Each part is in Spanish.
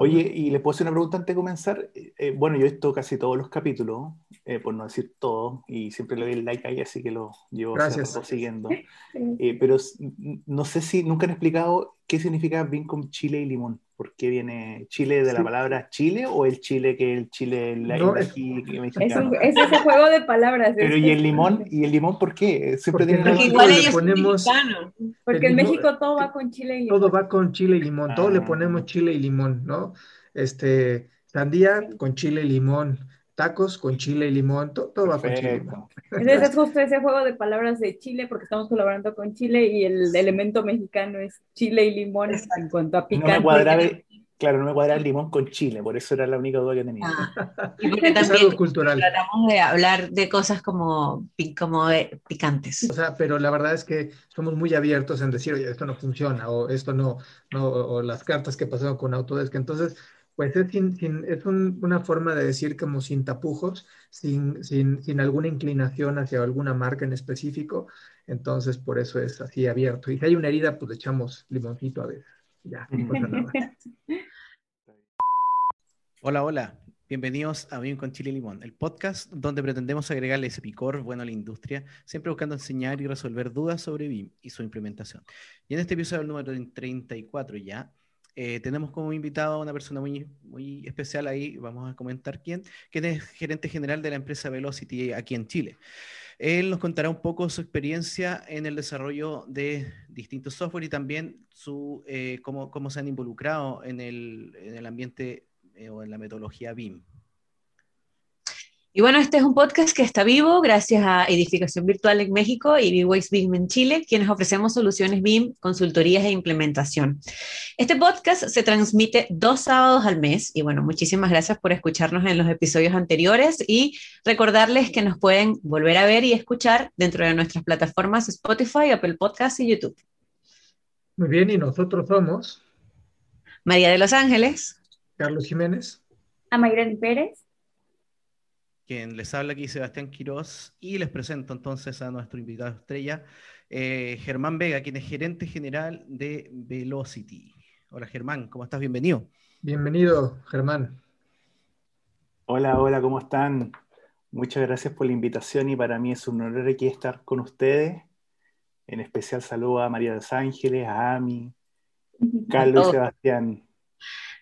Oye, y le puedo hacer una pregunta antes de comenzar. Eh, eh, bueno, yo he visto casi todos los capítulos, eh, por no decir todos, y siempre le doy el like ahí, así que lo llevo Gracias. siguiendo. pero no sé si nunca han explicado qué significa BIM con chile y limón. ¿Por qué viene chile de la Sí. palabra chile o el chile que el chile la No, es- ají Es, mexicano? un- es ese juego de palabras. Pero ¿y el limón? ¿Y el limón por qué? Siempre Porque Porque igual le ellos ponemos-. Porque el en limón- México todo va con chile y Todo va con chile y limón, todo le Ah. ponemos chile y limón, ¿no? Este, sandía con chile y limón, tacos con chile y limón, to- todo, va con chile y limón. Perfecto. Entonces es justo ese juego de palabras de Chile, porque estamos colaborando con Chile y el elemento mexicano es chile y limón en cuanto a No picante. me cuadraba, claro, no me cuadraba el limón con chile, por eso era la única duda que tenía. Ah, y porque Es también algo cultural. tratamos de hablar de cosas como, como de picantes. O sea, pero la verdad es que somos muy abiertos en decir, oye, esto no funciona, o esto no, no, o las cartas que pasaron con Autodesk. Entonces, pues es, sin- sin- es un- una forma de decir como sin tapujos, sin, sin, sin alguna inclinación hacia alguna marca en específico. Entonces, por eso es así abierto. Y si hay una herida, pues le echamos limoncito a veces. Ya. Hola, hola. Bienvenidos a BIM con Chile y Limón, el podcast donde pretendemos agregarle ese picor bueno a la industria, siempre buscando enseñar y resolver dudas sobre BIM y su implementación. Y en este episodio, número 34 ya, eh, tenemos como invitado a una persona muy, muy especial ahí, vamos a comentar quién, que es gerente general de la empresa Velocity aquí en Chile. Él nos contará un poco su experiencia en el desarrollo de distintos software y también su, eh, cómo, cómo se han involucrado en el, en el ambiente eh, o en la metodología BIM. Y bueno, este es un podcast que está vivo gracias a Edificación Virtual en México y B-Ways BIM en Chile, quienes ofrecemos soluciones BIM, consultorías e implementación. Este podcast se transmite dos sábados al mes y bueno, muchísimas gracias por escucharnos en los episodios anteriores y recordarles que nos pueden volver a ver y escuchar dentro de nuestras plataformas Spotify, Apple Podcasts y YouTube. Muy bien, y nosotros somos María de Los Ángeles. Carlos Jiménez. A Mayrani Pérez. Quien les habla aquí, Sebastián Quirós, y les presento entonces a nuestro invitado estrella, eh, Germán Vega, quien es gerente general de Velocity. Hola Germán, ¿cómo estás? Bienvenido. Bienvenido, Germán. Hola, hola, ¿cómo están? Muchas gracias por la invitación y para mí es un honor aquí estar con ustedes. En especial saludo a María de Los Ángeles, a Ami, Carlos y. Sebastián.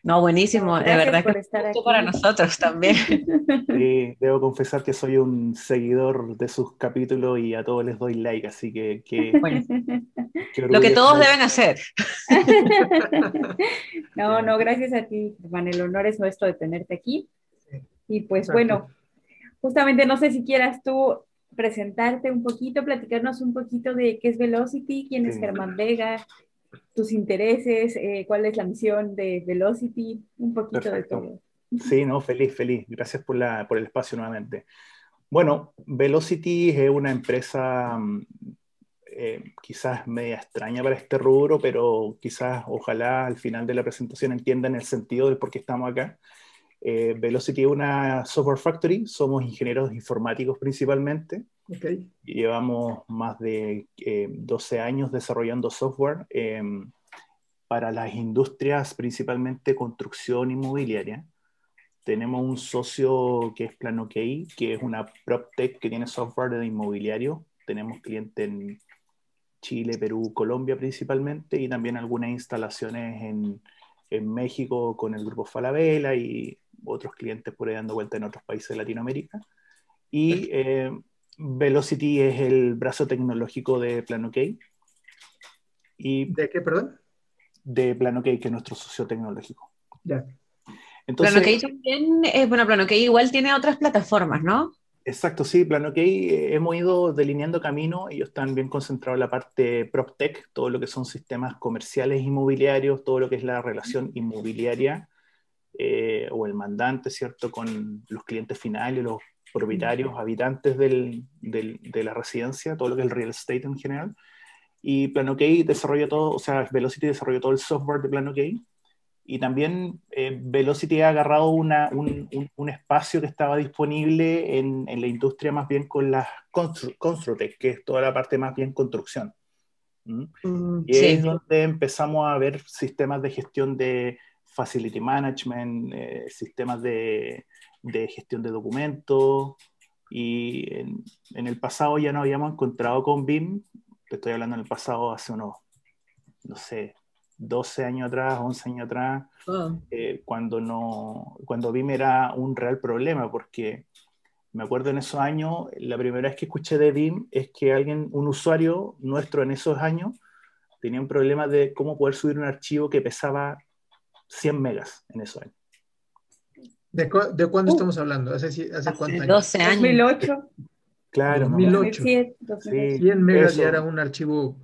No, buenísimo, de Gracias verdad por que aquí. para nosotros también. Sí, debo confesar que soy un seguidor de sus capítulos y a todos les doy like, así que, que- Bueno, que lo que todos deben hacer. No, no, gracias a ti, Juan. El honor es nuestro de tenerte aquí. Y pues Exacto. bueno, justamente no sé si quieras tú presentarte un poquito, platicarnos un poquito de qué es Velocity, quién es Sí. Germán Vega, tus intereses, eh, cuál es la misión de Velocity, un poquito Perfecto. de todo. Sí, no, feliz, feliz. Gracias por, la, por el espacio nuevamente. Bueno, Velocity es una empresa mm, eh, quizás media extraña para este rubro, pero quizás ojalá al final de la presentación entiendan el sentido del por qué estamos acá. Eh, Velocity es una software factory, somos ingenieros informáticos principalmente. Ok. Llevamos más de eh, 12 años desarrollando software eh, para las industrias, principalmente construcción inmobiliaria. Tenemos un socio que es PlanOK, que es una PropTech que tiene software de inmobiliario. Tenemos clientes en Chile, Perú, Colombia principalmente, y también algunas instalaciones en, en México con el grupo Falabella y otros clientes por ahí dando vuelta en otros países de Latinoamérica. Y eh, Velocity es el brazo tecnológico de PlanOK y ¿De qué, perdón? de PlanOK, que es nuestro socio tecnológico. Ya. Entonces, también, eh, bueno, Plano que igual tiene otras plataformas, ¿no? Exacto, sí, PlanOK eh, hemos ido delineando camino, ellos están bien concentrados en la parte PropTech, todo lo que son sistemas comerciales inmobiliarios, todo lo que es la relación inmobiliaria eh, o el mandante, ¿cierto? Con los clientes finales, los propietarios, habitantes del, del, de la residencia, todo lo que es el real estate en general. Y PlanOK desarrolla todo, o sea, Velocity desarrolló todo el software de PlanOK. Y también eh, Velocity ha agarrado una, un, un, espacio que estaba disponible en, en, la industria más bien con las Constru que es toda la parte más bien construcción. ¿Mm? Mm, y sí. es donde empezamos a ver sistemas de gestión de facility management, eh, sistemas de, de, gestión de documentos. Y en, en, el pasado ya nos habíamos encontrado con BIM, te estoy hablando en el pasado hace unos, no sé, 12 años atrás, 11 años atrás, oh. eh, cuando, no, cuando BIM era un real problema, porque me acuerdo en esos años, la primera vez que escuché de BIM es que alguien, un usuario nuestro en esos años, tenía un problema de cómo poder subir un archivo que pesaba 100 megas en esos años. ¿De, cu de cuándo uh, estamos hablando? ¿Hace, hace cuántos años? 12 años. 2008. Claro, 2008. 2007, 2008. Sí, 100 megas ya era un archivo.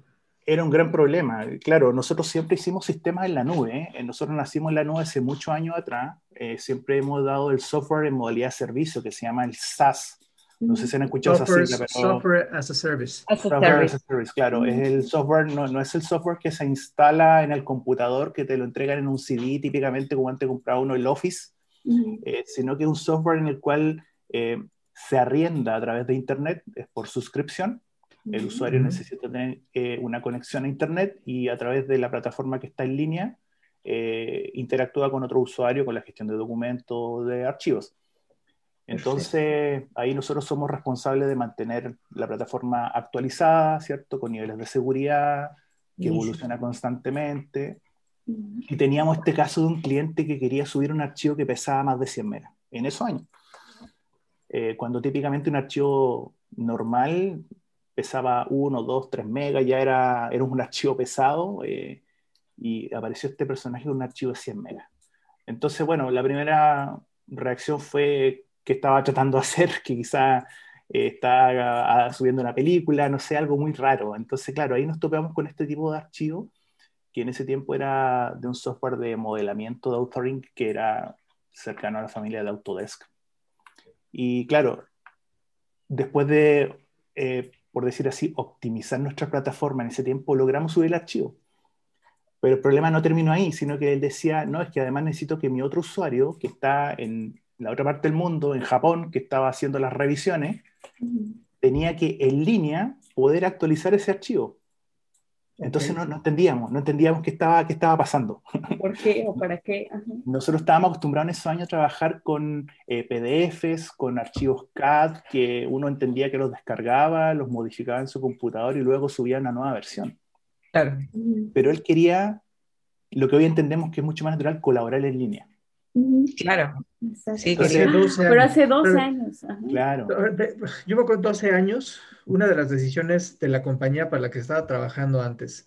Era un gran problema. Claro, nosotros siempre hicimos sistemas en la nube. ¿eh? Nosotros nacimos en la nube hace muchos años atrás. Eh, siempre hemos dado el software en modalidad de servicio que se llama el SaaS. No sé si han escuchado software, esa sigla, pero... Software as a Service. As a Software service. as a service, claro. Es el software, no, no, es el software que se instala en el computador, que te lo entregan en un CD, típicamente como antes compraba uno el Office, uh -huh. eh, sino que es un software en el cual eh, se arrienda a través de Internet, es por suscripción. El usuario uh -huh. necesita tener eh, una conexión a Internet y a través de la plataforma que está en línea eh, interactúa con otro usuario con la gestión de documentos, de archivos. Entonces, ahí nosotros somos responsables de mantener la plataforma actualizada, ¿cierto? Con niveles de seguridad, que evoluciona constantemente. Y teníamos este caso de un cliente que quería subir un archivo que pesaba más de 100 megas, en esos años. Eh, cuando típicamente un archivo normal pesaba 1, 2, 3 megas, ya era, era un archivo pesado, eh, y apareció este personaje con un archivo de 100 megas. Entonces, bueno, la primera reacción fue que estaba tratando de hacer, que quizá eh, está subiendo una película, no sé, algo muy raro. Entonces, claro, ahí nos topamos con este tipo de archivo, que en ese tiempo era de un software de modelamiento de authoring que era cercano a la familia de Autodesk. Y claro, después de, eh, por decir así, optimizar nuestra plataforma en ese tiempo, logramos subir el archivo. Pero el problema no terminó ahí, sino que él decía, no, es que además necesito que mi otro usuario, que está en la otra parte del mundo, en Japón, que estaba haciendo las revisiones, uh -huh. tenía que en línea poder actualizar ese archivo. Entonces okay. no, no, entendíamos, no entendíamos qué estaba, qué estaba pasando. ¿Por qué o para qué? Ajá. Nosotros estábamos acostumbrados en esos años a trabajar con eh, PDFs, con archivos CAD, que uno entendía que los descargaba, los modificaba en su computador y luego subía una nueva versión. Claro. Pero él quería, lo que hoy entendemos que es mucho más natural, colaborar en línea. Claro. Sí, hace 12 Pero hace 12 Pero, años. Ajá. Claro. Yo me acuerdo 12 años, una de las decisiones de la compañía para la que estaba trabajando antes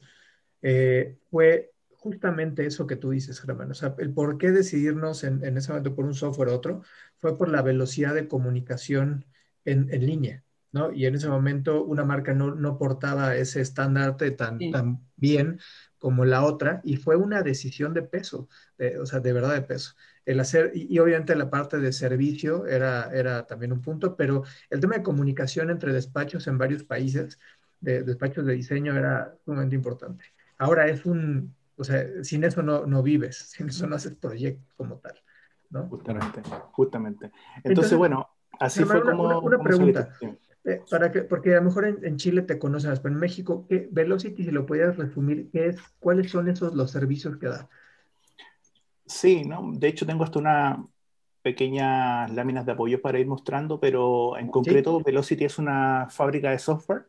eh, fue justamente eso que tú dices, Germán. O sea, el por qué decidirnos en, en, ese momento por un software u otro fue por la velocidad de comunicación en, en línea. ¿no? Y en ese momento una marca no, no portaba ese estandarte tan, sí. tan bien como la otra y fue una decisión de peso, de, o sea, de verdad de peso. El hacer, y, y, obviamente la parte de servicio era, era también un punto, pero el tema de comunicación entre despachos en varios países, de, despachos de diseño, era sumamente importante. Ahora es un, o sea, sin eso no, no vives, sin eso no haces proyecto como tal, ¿no? Justamente, justamente. Entonces, Entonces bueno, así fue como... Una, una pregunta. Eh, para que, porque a lo mejor en, en, Chile te conocen, pero en México, ¿qué, Velocity, si lo pudieras resumir, ¿qué es, ¿cuáles son esos los servicios que da? Sí, ¿no? de hecho tengo hasta unas pequeñas láminas de apoyo para ir mostrando, pero en concreto ¿Sí? Velocity es una fábrica de software.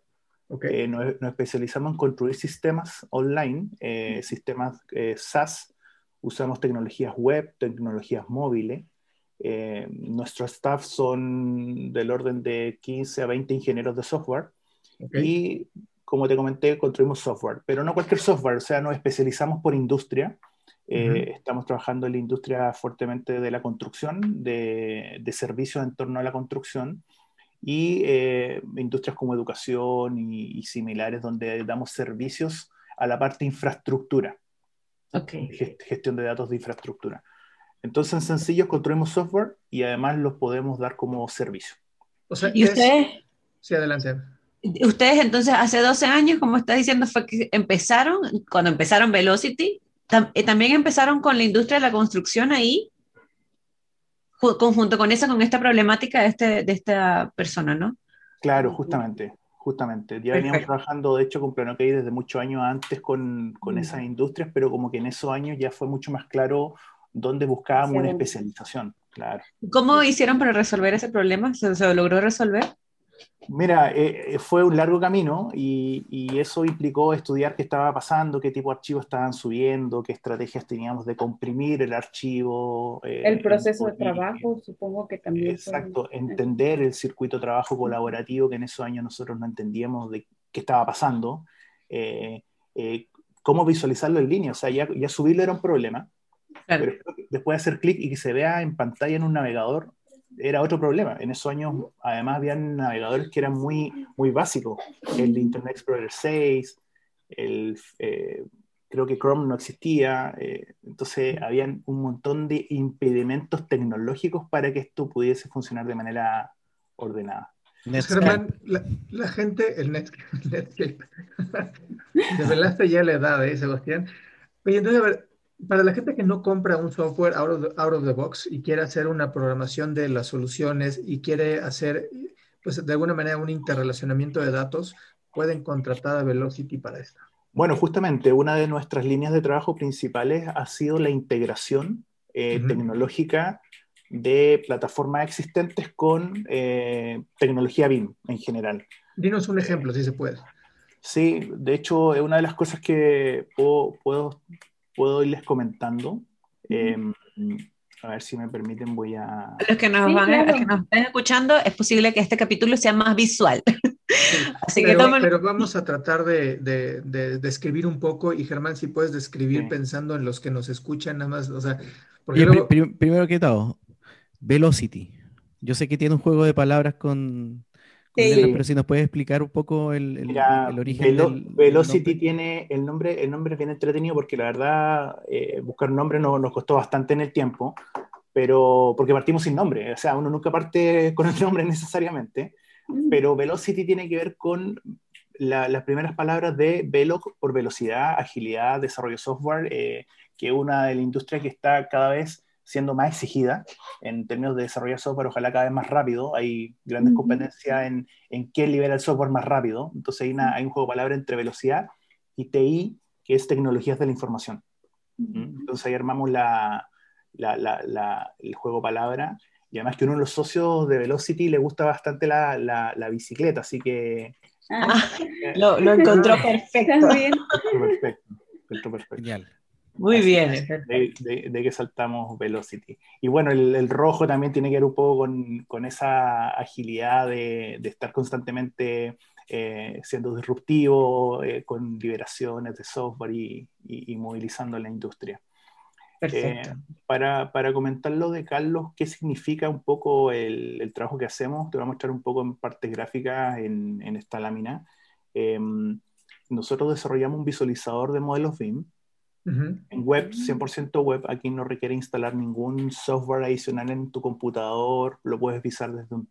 Okay. Eh, nos, nos, especializamos en construir sistemas online, eh, sistemas eh, SaaS, usamos tecnologías web, tecnologías móviles. Eh, nuestro staff son del orden de 15 a 20 ingenieros de software okay. y como te comenté, construimos software, pero no cualquier software, o sea, nos especializamos por industria. Eh, uh -huh. Estamos trabajando en la industria fuertemente de la construcción, de, de servicios en torno a la construcción y eh, industrias como educación y, y, similares, donde damos servicios a la parte infraestructura, okay. gestión de datos de infraestructura. Entonces, en sencillo, construimos software y además los podemos dar como servicio. O sea, ¿Y es- ustedes? Sí, adelante. Ustedes entonces hace 12 años, como está diciendo, fue que empezaron, cuando empezaron Velocity, tam- eh, también empezaron con la industria de la construcción ahí, ju- conjunto con esa, con esta problemática de, este, de esta persona, ¿no? Claro, justamente, justamente. Ya veníamos Perfecto. trabajando, de hecho, con PlanoKey desde muchos años antes con, con Mm. esas industrias, pero como que en esos años ya fue mucho más claro dónde buscábamos una especialización, claro. ¿Cómo hicieron para resolver ese problema? ¿Se, se logró resolver? Mira, eh, eh, fue un largo camino y, y eso implicó estudiar qué estaba pasando, qué tipo de archivos estaban subiendo, qué estrategias teníamos de comprimir el archivo. eh, El proceso de y- trabajo, supongo que también. fue- Exacto, entender el circuito de trabajo colaborativo que en esos años nosotros no entendíamos de qué estaba pasando, eh, eh, cómo visualizarlo en línea, o sea, ya, ya subirlo era un problema, Claro. pero después de hacer clic y que se vea en pantalla en un navegador era otro problema. En esos años además habían navegadores que eran muy, muy básicos, el Internet Explorer 6, el, eh, creo que Chrome no existía, eh, entonces habían un montón de impedimentos tecnológicos para que esto pudiese funcionar de manera ordenada. Netscape. Germán, la, la gente, el Net- Netscape, revelaste ya la edad, ¿eh, Sebastián? Oye, entonces, a ver, para la gente que no compra un software out of, the, out of the box y quiere hacer una programación de las soluciones y quiere hacer, pues de alguna manera, un interrelacionamiento de datos, pueden contratar a Velocity para esto. Bueno, justamente una de nuestras líneas de trabajo principales ha sido la integración eh, Ujú. tecnológica de plataformas existentes con eh, tecnología BIM en general. Dinos un ejemplo, si se puede. Sí, de hecho, es una de las cosas que puedo, puedo, puedo irles comentando. Eh, a ver si me permiten, voy a... A los que nos, Sí, van a- claro. a que nos estén escuchando, es posible que este capítulo sea más visual. Así que Pero, tomen. pero vamos a tratar de, de, de describir un poco y Germán, si puedes describir Sí. pensando en los que nos escuchan, nada más, o sea, porque Oye, luego, pri- prim- primero que todo, Velocity. Yo sé que tiene un juego de palabras con, pero si nos puedes explicar un poco el, el- Mira, el origen Velo- del, Velocity tiene el nombre, el nombre es bien entretenido porque la verdad eh, buscar un nombre no- nos costó bastante en el tiempo, pero porque partimos sin nombre, o sea, uno nunca parte con el nombre necesariamente, Mm. pero Velocity tiene que ver con la- las primeras palabras de Velo por velocidad, agilidad, desarrollo de software, eh, que es una de la industria que está cada vez siendo más exigida en términos de desarrollar software, ojalá cada vez más rápido. Hay grandes Ujú. competencias en, en quién libera el software más rápido. Entonces hay, una- hay un juego de palabras entre velocidad y TI, que es tecnologías de la información. ¿Mm? Entonces ahí armamos la, la- la- la- el juego palabra. Y además que uno de los socios de Velocity le gusta bastante la, la- la bicicleta, así que... Ah, eh, Lo, lo encontró perfecto. ¿Estás bien? perfecto, perfecto, perfecto. Genial. Muy Así bien. De, de- de que saltamos Velocity. Y bueno, el, el rojo también tiene que ver un poco con, con esa agilidad de, de estar constantemente eh, siendo disruptivo, eh, con liberaciones de software y, y- y movilizando la industria. Perfecto. Eh, para, para comentar lo de Carlos, ¿qué significa un poco el, el trabajo que hacemos? Te voy a mostrar un poco en partes gráficas en, en esta lámina. Eh, nosotros desarrollamos un visualizador de modelos BIM En web, 100% web. Aquí no requiere instalar ningún software adicional en tu computador. Lo puedes visar desde un,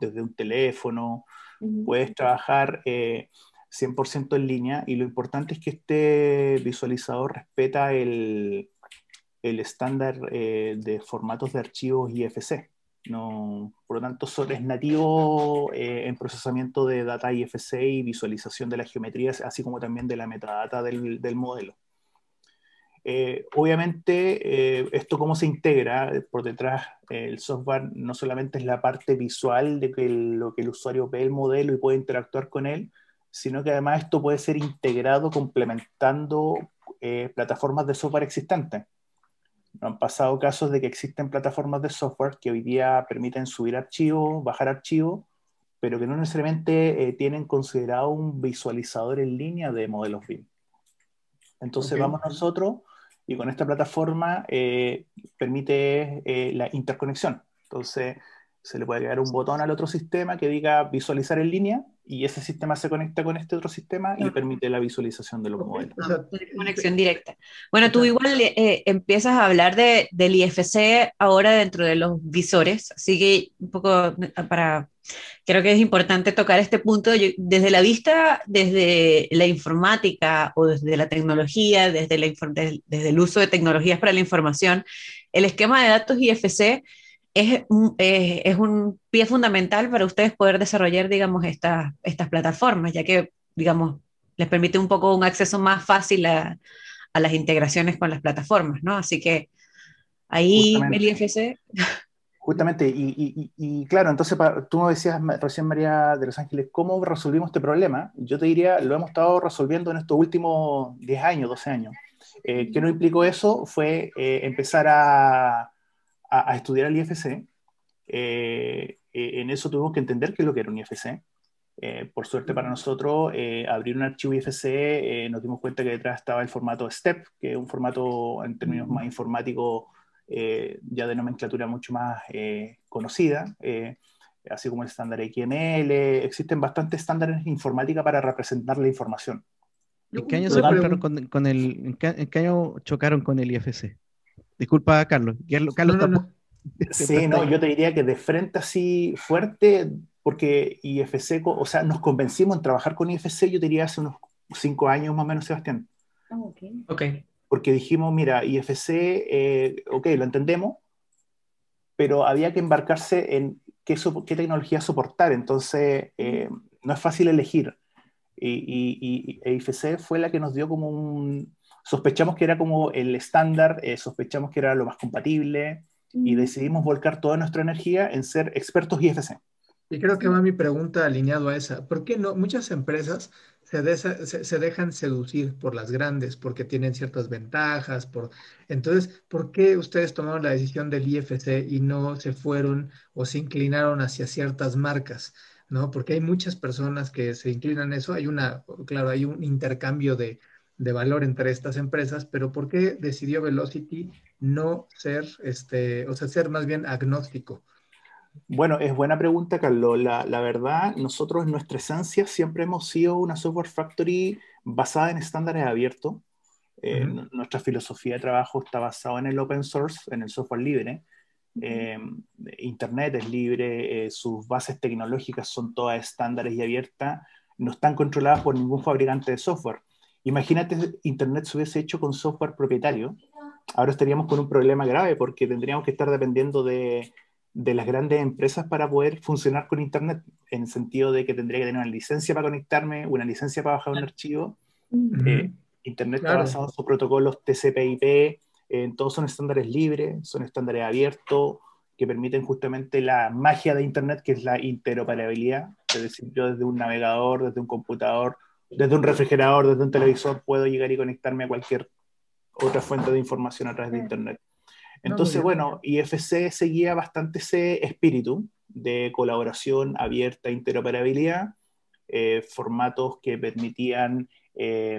desde un teléfono. Ujú. Puedes trabajar eh, 100% en línea. Y lo importante es que este visualizador respeta el, el estándar eh, de formatos de archivos IFC. No, por lo tanto, es nativo eh, en procesamiento de data IFC y visualización de las geometrías, así como también de la metadata del, del modelo. Eh, obviamente, eh, esto cómo se integra eh, por detrás, eh, el software no solamente es la parte visual de que el- lo que el usuario ve el modelo y puede interactuar con él, sino que además esto puede ser integrado complementando plataformas de software existentes. Han pasado casos de que existen plataformas de software que hoy día permiten subir archivos, bajar archivos, pero que no necesariamente tienen considerado un visualizador en línea de modelos BIM. Entonces Ok. vamos nosotros y con esta plataforma eh, permite eh, la interconexión. Entonces, se le puede agregar un botón al otro sistema que diga visualizar en línea y ese sistema se conecta con este otro sistema y permite la visualización de los modelos. conexión directa. Bueno, tú igual eh, empiezas a hablar de, del IFC ahora dentro de los visores, así que un poco para, creo que es importante tocar este punto desde la vista, desde la informática o desde la tecnología, desde, la, desde el uso de tecnologías para la información, el esquema de datos IFC es, eh, es un pie fundamental para ustedes poder desarrollar, digamos, estas estas plataformas, ya que, digamos, les permite un poco un acceso más fácil a, a las integraciones con las plataformas, ¿no? Así que ahí el IFC... Justamente, y, y, y, claro, entonces tú me decías recién, María de Los Ángeles, ¿cómo resolvimos este problema? Yo te diría, lo hemos estado resolviendo en estos últimos 10 años, 12 años. Eh, ¿Qué nos implicó eso? Fue eh, empezar a, a, estudiar el IFC. Eh, eh, en eso tuvimos que entender qué es lo que era un IFC. Por suerte para nosotros, abrir un archivo IFC, nos dimos cuenta que detrás estaba el formato STEP, que es un formato en términos más informáticos, ya de nomenclatura mucho más conocida, así como el estándar XML. Existen bastantes estándares informática para representar la información. ¿En qué año se con, el, en qué año chocaron con el IFC? Disculpa, Carlos. Carlos no, Sí, no, yo te diría que de frente así fuerte, porque IFC, o sea, nos convencimos en trabajar con IFC, yo te diría hace unos cinco años más o menos, Sebastián. Ah, ok. Porque dijimos, mira, IFC, eh, ok, lo entendemos, pero había que embarcarse en qué, qué tecnología soportar, entonces eh, no es fácil elegir. Y, y, y, IFC fue la que nos dio como un, sospechamos que era como el estándar, eh, sospechamos que era lo más compatible y decidimos volcar toda nuestra energía en ser expertos IFC. Y creo que va mi pregunta alineado a esa. ¿Por qué no? Muchas empresas se, se, dejan seducir por las grandes porque tienen ciertas ventajas. Por... Entonces, ¿por qué ustedes tomaron la decisión del IFC y no se fueron o se inclinaron hacia ciertas marcas? ¿no? Porque hay muchas personas que se inclinan a eso. Hay una, claro, hay un intercambio de, de valor entre estas empresas, pero ¿por qué decidió Velocity no ser, este, o sea, ser más bien agnóstico? Bueno, es buena pregunta, Carlos. La, la, verdad, nosotros en nuestra esencia siempre hemos sido una software factory basada en estándares abiertos. Eh, nuestra filosofía de trabajo está basada en el open source, en el software libre. Eh, Internet es libre, eh, sus bases tecnológicas son todas estándares y abiertas, no están controladas por ningún fabricante de software. Imagínate Internet se hubiese hecho con software propietario. Ahora estaríamos con un problema grave porque tendríamos que estar dependiendo de, de las grandes empresas para poder funcionar con Internet, en el sentido de que tendría que tener una licencia para conectarme, una licencia para bajar un archivo. Eh, Internet está basado en sus protocolos TCP/IP, eh, todos son estándares libres, son estándares abiertos, que permiten justamente la magia de Internet, que es la interoperabilidad, es decir, yo desde un navegador, desde un computador, desde un refrigerador, desde un televisor, puedo llegar y conectarme a cualquier otra fuente de información a través de Internet. Entonces, bueno, IFC seguía bastante ese espíritu de colaboración abierta, interoperabilidad, eh, formatos que permitían eh,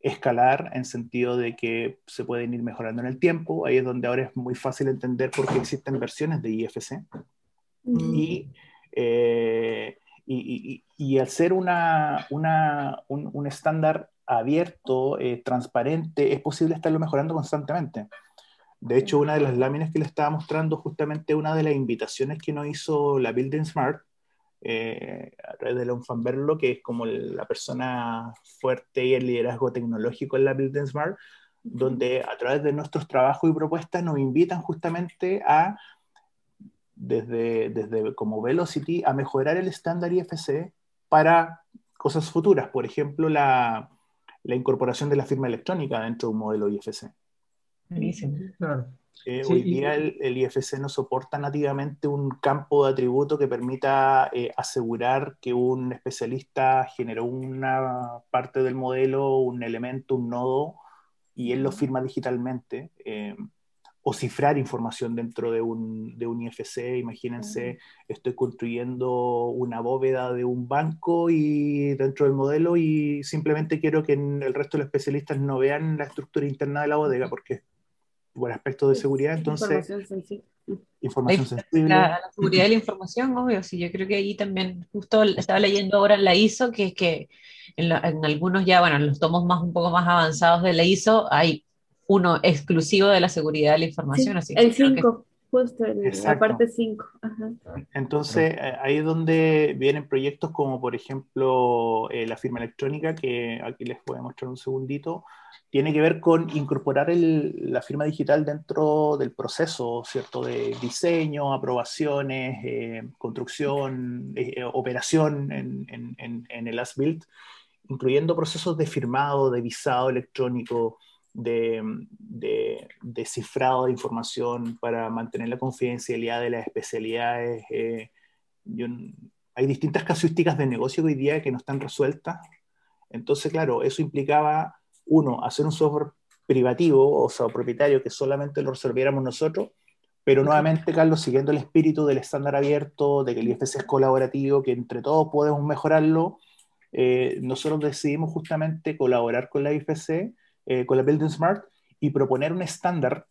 escalar en sentido de que se pueden ir mejorando en el tiempo. Ahí es donde ahora es muy fácil entender por qué existen versiones de IFC. Mm. Y eh, y, al ser una, un, estándar abierto, eh, transparente, es posible estarlo mejorando constantemente. De hecho, una de las láminas que le estaba mostrando, justamente una de las invitaciones que nos hizo la Building Smart, eh, a través de Leon Fanberlo, que es como la persona fuerte y el liderazgo tecnológico en la Building Smart, donde a través de nuestros trabajos y propuestas nos invitan justamente a desde, desde como Velocity a mejorar el estándar IFC para cosas futuras, por ejemplo, la, la incorporación de la firma electrónica dentro de un modelo IFC. Claro. Eh, hoy día el, IFC no soporta nativamente un campo de atributo que permita eh, asegurar que un especialista generó una parte del modelo, un elemento, un nodo, y él lo firma digitalmente. Eh, o cifrar información dentro de un, de un IFC. Imagínense, estoy construyendo una bóveda de un banco y dentro del modelo y simplemente quiero que el resto de los especialistas no vean la estructura interna de la bodega porque por aspectos de seguridad, entonces... Información sensible. Información La, sensible. la seguridad de la información, obvio, sí, yo creo que ahí también, justo estaba leyendo ahora en la ISO, que es que en, la- en algunos ya, bueno, en los tomos más un poco más avanzados de la ISO, hay uno exclusivo de la seguridad de la información, así que el creo que- 5, justo el- la parte 5. Ajá. Entonces, eh, ahí es donde vienen proyectos como, por ejemplo, eh, la firma electrónica, que aquí les voy a mostrar un segundito, tiene que ver con incorporar el- la firma digital dentro del proceso, ¿cierto? De diseño, aprobaciones, eh, construcción, eh, eh, operación en, en- en- en el as-built, incluyendo procesos de firmado, de visado electrónico, de, de- de cifrado de información para mantener la confidencialidad de las especialidades. eh, yo- hay distintas casuísticas de negocio hoy día que no están resueltas. Entonces, claro, eso implicaba, uno, hacer un software privativo, o sea, propietario, que solamente lo resolviéramos nosotros, pero nuevamente, Carlos, siguiendo el espíritu del estándar abierto, de que el IFC es colaborativo, que entre todos podemos mejorarlo, eh, nosotros decidimos justamente colaborar con la IFC, eh, con la Building Smart, y proponer un estándar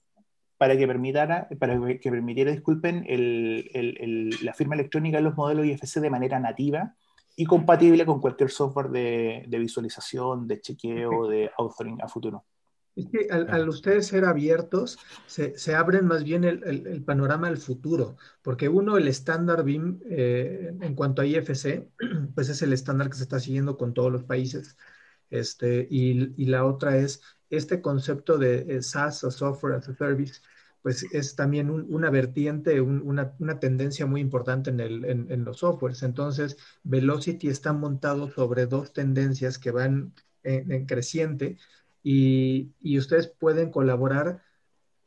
para que permitara, para que permitiera, disculpen, el- el- el- la firma electrónica de los modelos IFC de manera nativa y compatible con cualquier software de, de visualización, de chequeo, de authoring a futuro. Es que al, al ustedes ser abiertos, se, se abren más bien el, el- el panorama al futuro, porque uno, el estándar BIM eh, en cuanto a IFC, pues es el estándar que se está siguiendo con todos los países. Este, y, y la otra es este concepto de eh, SaaS o Software as a Service, pues es también un- una vertiente, un- una, una tendencia muy importante en, el, en, en los softwares. Entonces, Velocity está montado sobre dos tendencias que van en, en creciente y, y ustedes pueden colaborar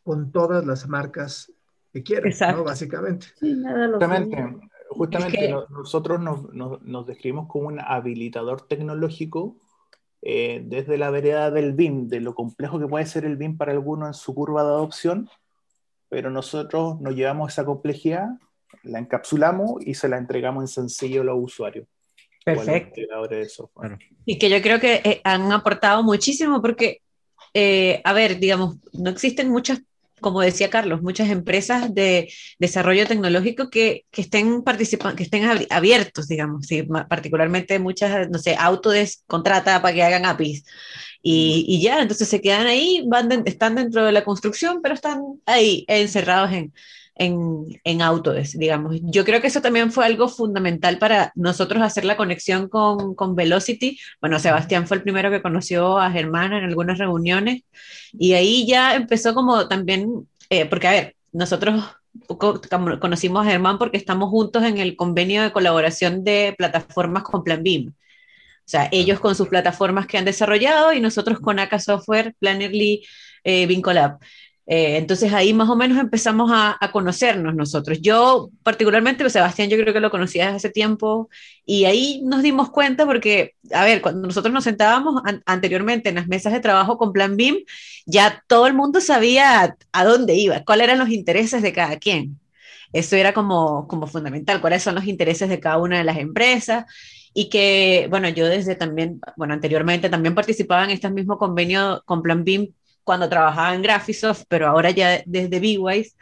con todas las marcas que quieran, Exacto. ¿no? Básicamente. Sí, nada lo Justamente, justamente Es que- no- nosotros nos, nos- nos describimos como un habilitador tecnológico eh, desde la vereda del BIM, de lo complejo que puede ser el BIM para algunos en su curva de adopción, pero nosotros nos llevamos esa complejidad, la encapsulamos y se la entregamos en sencillo a los usuarios. Perfecto. de software. Y que yo creo que eh, han aportado muchísimo porque, eh, a ver, digamos, no existen muchas, como decía Carlos, muchas empresas de desarrollo tecnológico que, que estén participan que estén abiertos, digamos, sí, particularmente muchas, no sé, Autodesk contrata para que hagan APIs. Y, y ya, entonces se quedan ahí, van de- están dentro de la construcción, pero están ahí encerrados en, en, en Autodesk, digamos. Yo creo que eso también fue algo fundamental para nosotros hacer la conexión con, con Velocity. Bueno, Sebastián fue el primero que conoció a Germán en algunas reuniones y ahí ya empezó como también, eh, porque a ver, nosotros conocimos a Germán porque estamos juntos en el convenio de colaboración de plataformas con Plan BIM. O sea, ellos con sus plataformas que han desarrollado y nosotros con AK Software, Plannerly, eh, Vincolab. Eh, entonces ahí más o menos empezamos a, a, conocernos nosotros. Yo particularmente, pues, Sebastián, yo creo que lo conocía desde hace tiempo y ahí nos dimos cuenta porque, a ver, cuando nosotros nos sentábamos an anteriormente en las mesas de trabajo con Plan BIM, ya todo el mundo sabía a dónde iba, cuáles eran los intereses de cada quien. Eso era como, como fundamental, cuáles son los intereses de cada una de las empresas y que, bueno, yo desde también, bueno, anteriormente también participaba en este mismo convenio con Plan BIM cuando trabajaba en Graphisoft, pero ahora ya desde B-Wise,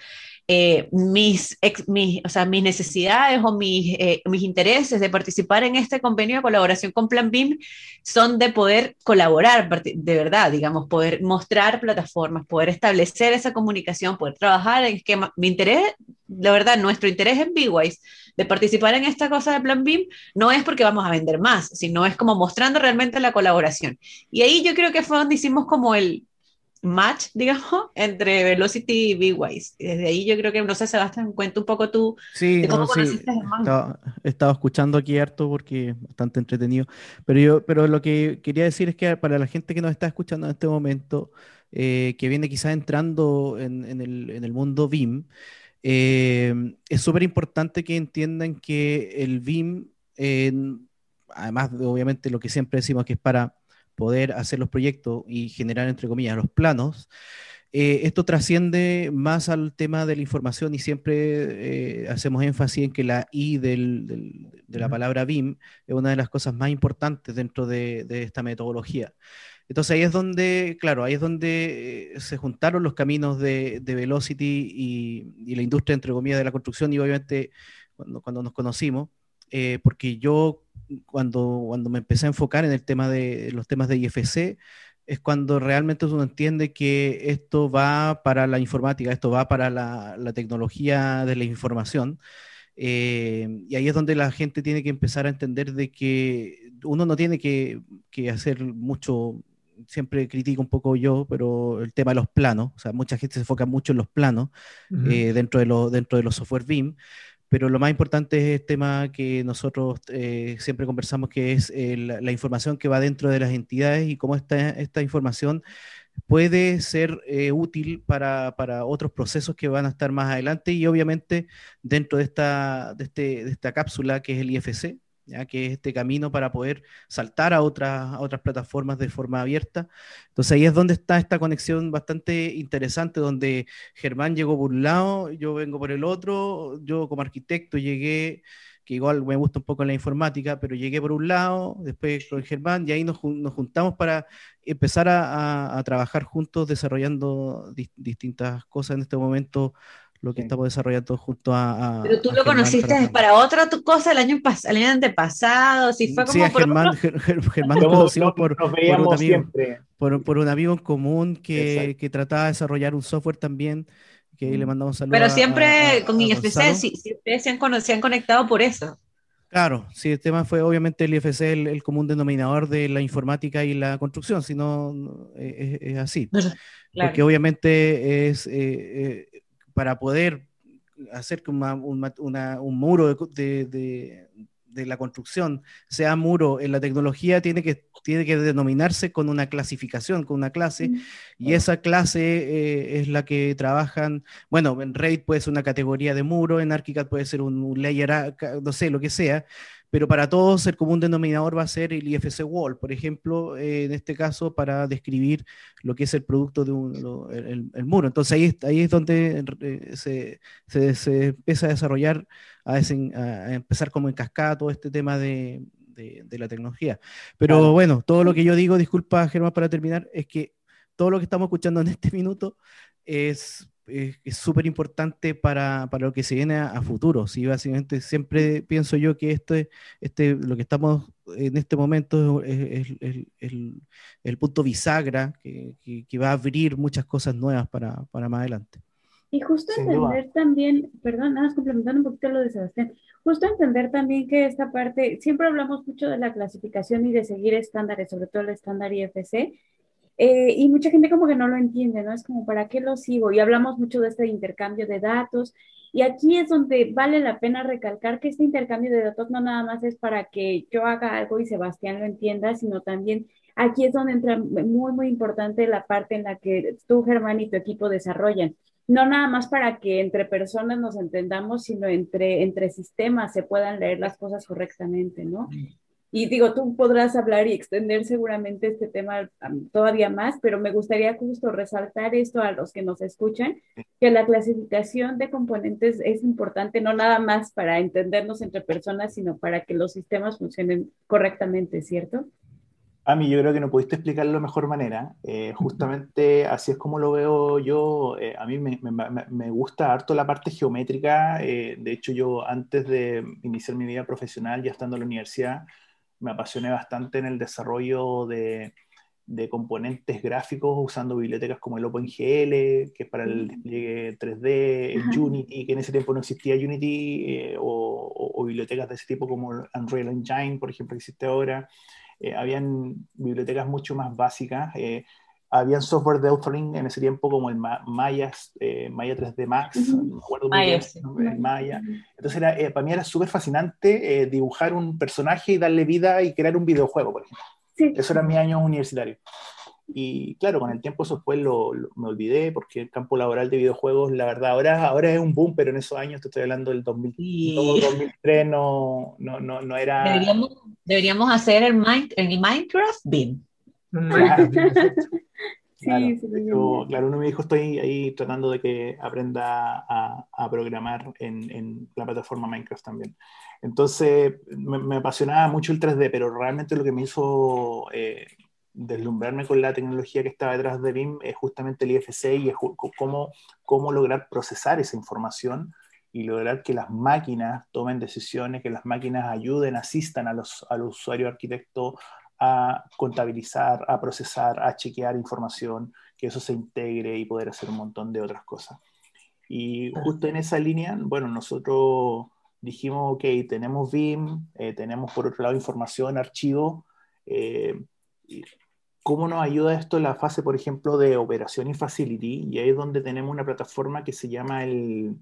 eh, mis, ex, mis, o sea, mis necesidades o mis, eh, mis intereses de participar en este convenio de colaboración con Plan BIM son de poder colaborar de verdad, digamos, poder mostrar plataformas, poder establecer esa comunicación, poder trabajar en esquemas. Mi interés, la verdad, nuestro interés en B-Wise de participar en esta cosa de Plan BIM no es porque vamos a vender más, sino es como mostrando realmente la colaboración. Y ahí yo creo que fue donde hicimos como el, match, digamos, entre Velocity y B-Wise. Desde ahí yo creo que, no sé, Sebastián, cuenta un poco tú sí, de cómo no, conociste sí. a Germán. Estaba, he estado escuchando aquí harto porque bastante entretenido, pero yo, pero lo que quería decir es que para la gente que nos está escuchando en este momento, eh, que viene quizás entrando en, en, el, en el mundo BIM, eh, es súper importante que entiendan que el BIM, eh, además de obviamente lo que siempre decimos que es para poder hacer los proyectos y generar, entre comillas, los planos, eh, esto trasciende más al tema de la información y siempre eh, hacemos énfasis en que la I del, de la palabra BIM es una de las cosas más importantes dentro de, esta metodología. Entonces ahí es donde, claro, ahí es donde se juntaron los caminos de, Velocity y, la industria, entre comillas, de la construcción y obviamente cuando, cuando nos conocimos, porque yo cuando, cuando me empecé a enfocar en el tema de los temas de IFC, es cuando realmente uno entiende que esto va para la informática, esto va para la, tecnología de la información. Eh, y ahí es donde la gente tiene que empezar a entender de que uno no tiene que, hacer mucho, siempre critico un poco yo, pero el tema de los planos, o sea, mucha gente se enfoca mucho en los planos eh, dentro, de dentro de los software BIM, pero lo más importante es el tema que nosotros eh, siempre conversamos, que es eh, la, información que va dentro de las entidades y cómo esta, esta información puede ser eh, útil para, para, otros procesos que van a estar más adelante y obviamente dentro de esta, de, este, de esta cápsula que es el IFC, ¿ya? que es este camino para poder saltar a otras, otras plataformas de forma abierta. Entonces ahí es donde está esta conexión bastante interesante, donde Germán llegó por un lado, yo vengo por el otro, yo como arquitecto llegué que igual me gusta un poco la informática, pero llegué por un lado, después con Germán, y ahí nos, juntamos para empezar a, trabajar juntos desarrollando distintas cosas en este momento lo que estamos desarrollando junto a... Pero tú lo conociste para, otra cosa el año, el año antepasado, si fue como sí, por Germán, Germán nos conocimos por, por, un amigo, por, por, un amigo en común que, que, trataba de desarrollar un software también, que le mm. mandamos saludos. Pero siempre con IFC, si, ustedes se han, se han conectado por eso. Claro, sí, el tema fue obviamente el IFC el, común denominador de la informática y la construcción, si no es, así. Porque obviamente es, eh, eh, para poder hacer que un muro de, la construcción sea muro en la tecnología, tiene que, tiene que denominarse con una clasificación, con una clase, y esa clase eh, es la que trabajan, bueno, en RAID puede ser una categoría de muro, en ArchiCAD puede ser un layer, no sé, lo que sea, pero para todos el común denominador va a ser el IFC Wall, por ejemplo, eh, en este caso para describir lo que es el producto de un, el, muro. Entonces ahí, ahí es donde eh, se, se, empieza a desarrollar, a, empezar como en cascada todo este tema de, de, la tecnología. Pero bueno, todo lo que yo digo, disculpa Germán para terminar, es que todo lo que estamos escuchando en este minuto es es súper importante para, para, lo que se viene a, futuro. ¿sí? Básicamente siempre pienso yo que este, este, lo que estamos en este momento es, el, el, punto bisagra que, que, va a abrir muchas cosas nuevas para, para más adelante. Y justo entender también, perdón, nada más complementando un poquito lo de Sebastián, justo entender también que esta parte, siempre hablamos mucho de la clasificación y de seguir estándares, sobre todo el estándar IFC, eh, y mucha gente como que no lo entiende, ¿no? Es como, ¿para qué lo sigo? Y hablamos mucho de este intercambio de datos. Y aquí es donde vale la pena recalcar que este intercambio de datos no nada más es para que yo haga algo y Sebastián lo entienda, sino también aquí es donde entra muy, muy importante la parte en la que tú, Germán, y tu equipo desarrollan. No nada más para que entre personas nos entendamos, sino entre, entre sistemas se puedan leer las cosas correctamente, ¿no? Y digo, tú podrás hablar y extender seguramente este tema todavía más, pero me gustaría justo resaltar esto a los que nos escuchan, que la clasificación de componentes es importante no nada más para entendernos entre personas, sino para que los sistemas funcionen correctamente, ¿cierto? A mí yo creo que no pudiste explicarlo de mejor manera. Eh, justamente así es como lo veo yo. Eh, a mí me, me, me, gusta harto la parte geométrica. Eh, de hecho, yo antes de iniciar mi vida profesional, ya estando en la universidad, me apasioné bastante en el desarrollo de, de componentes gráficos usando bibliotecas como el OpenGL, que es para el mm. despliegue 3D, el Unity, que en ese tiempo no existía Unity, eh, o, bibliotecas de ese tipo como Unreal Engine, por ejemplo, que existe ahora. Eh, habían bibliotecas mucho más básicas. Eh, habían software de authoring en ese tiempo como el Maya, eh, Maya 3D Max, no me acuerdo muy bien, el Maya. Entonces era, eh, para mí era súper fascinante eh, dibujar un personaje y darle vida y crear un videojuego, por ejemplo. Sí. Eso era mi año universitario. Y claro, con el tiempo eso después lo, me olvidé porque el campo laboral de videojuegos, la verdad, ahora, ahora es un boom, pero en esos años, te estoy hablando del 2002, 2003, no, no, no, no, era... Deberíamos, deberíamos hacer el, Mind, el Minecraft BIM. Sí, sí, claro, uno me dijo, estoy ahí tratando de que aprenda a, programar en, la plataforma Minecraft también. Entonces, me, apasionaba mucho el 3D, pero realmente lo que me hizo eh, deslumbrarme con la tecnología que estaba detrás de BIM es justamente el IFC y es cómo, cómo lograr procesar esa información y lograr que las máquinas tomen decisiones, que las máquinas ayuden, asistan a los, al usuario arquitecto a contabilizar, a procesar, a chequear información, que eso se integre y poder hacer un montón de otras cosas. Y justo en esa línea, bueno, nosotros dijimos, ok, tenemos BIM, eh, tenemos por otro lado información, archivo, eh, ¿cómo nos ayuda esto en la fase, por ejemplo, de operación y facility? Y ahí es donde tenemos una plataforma que se llama el,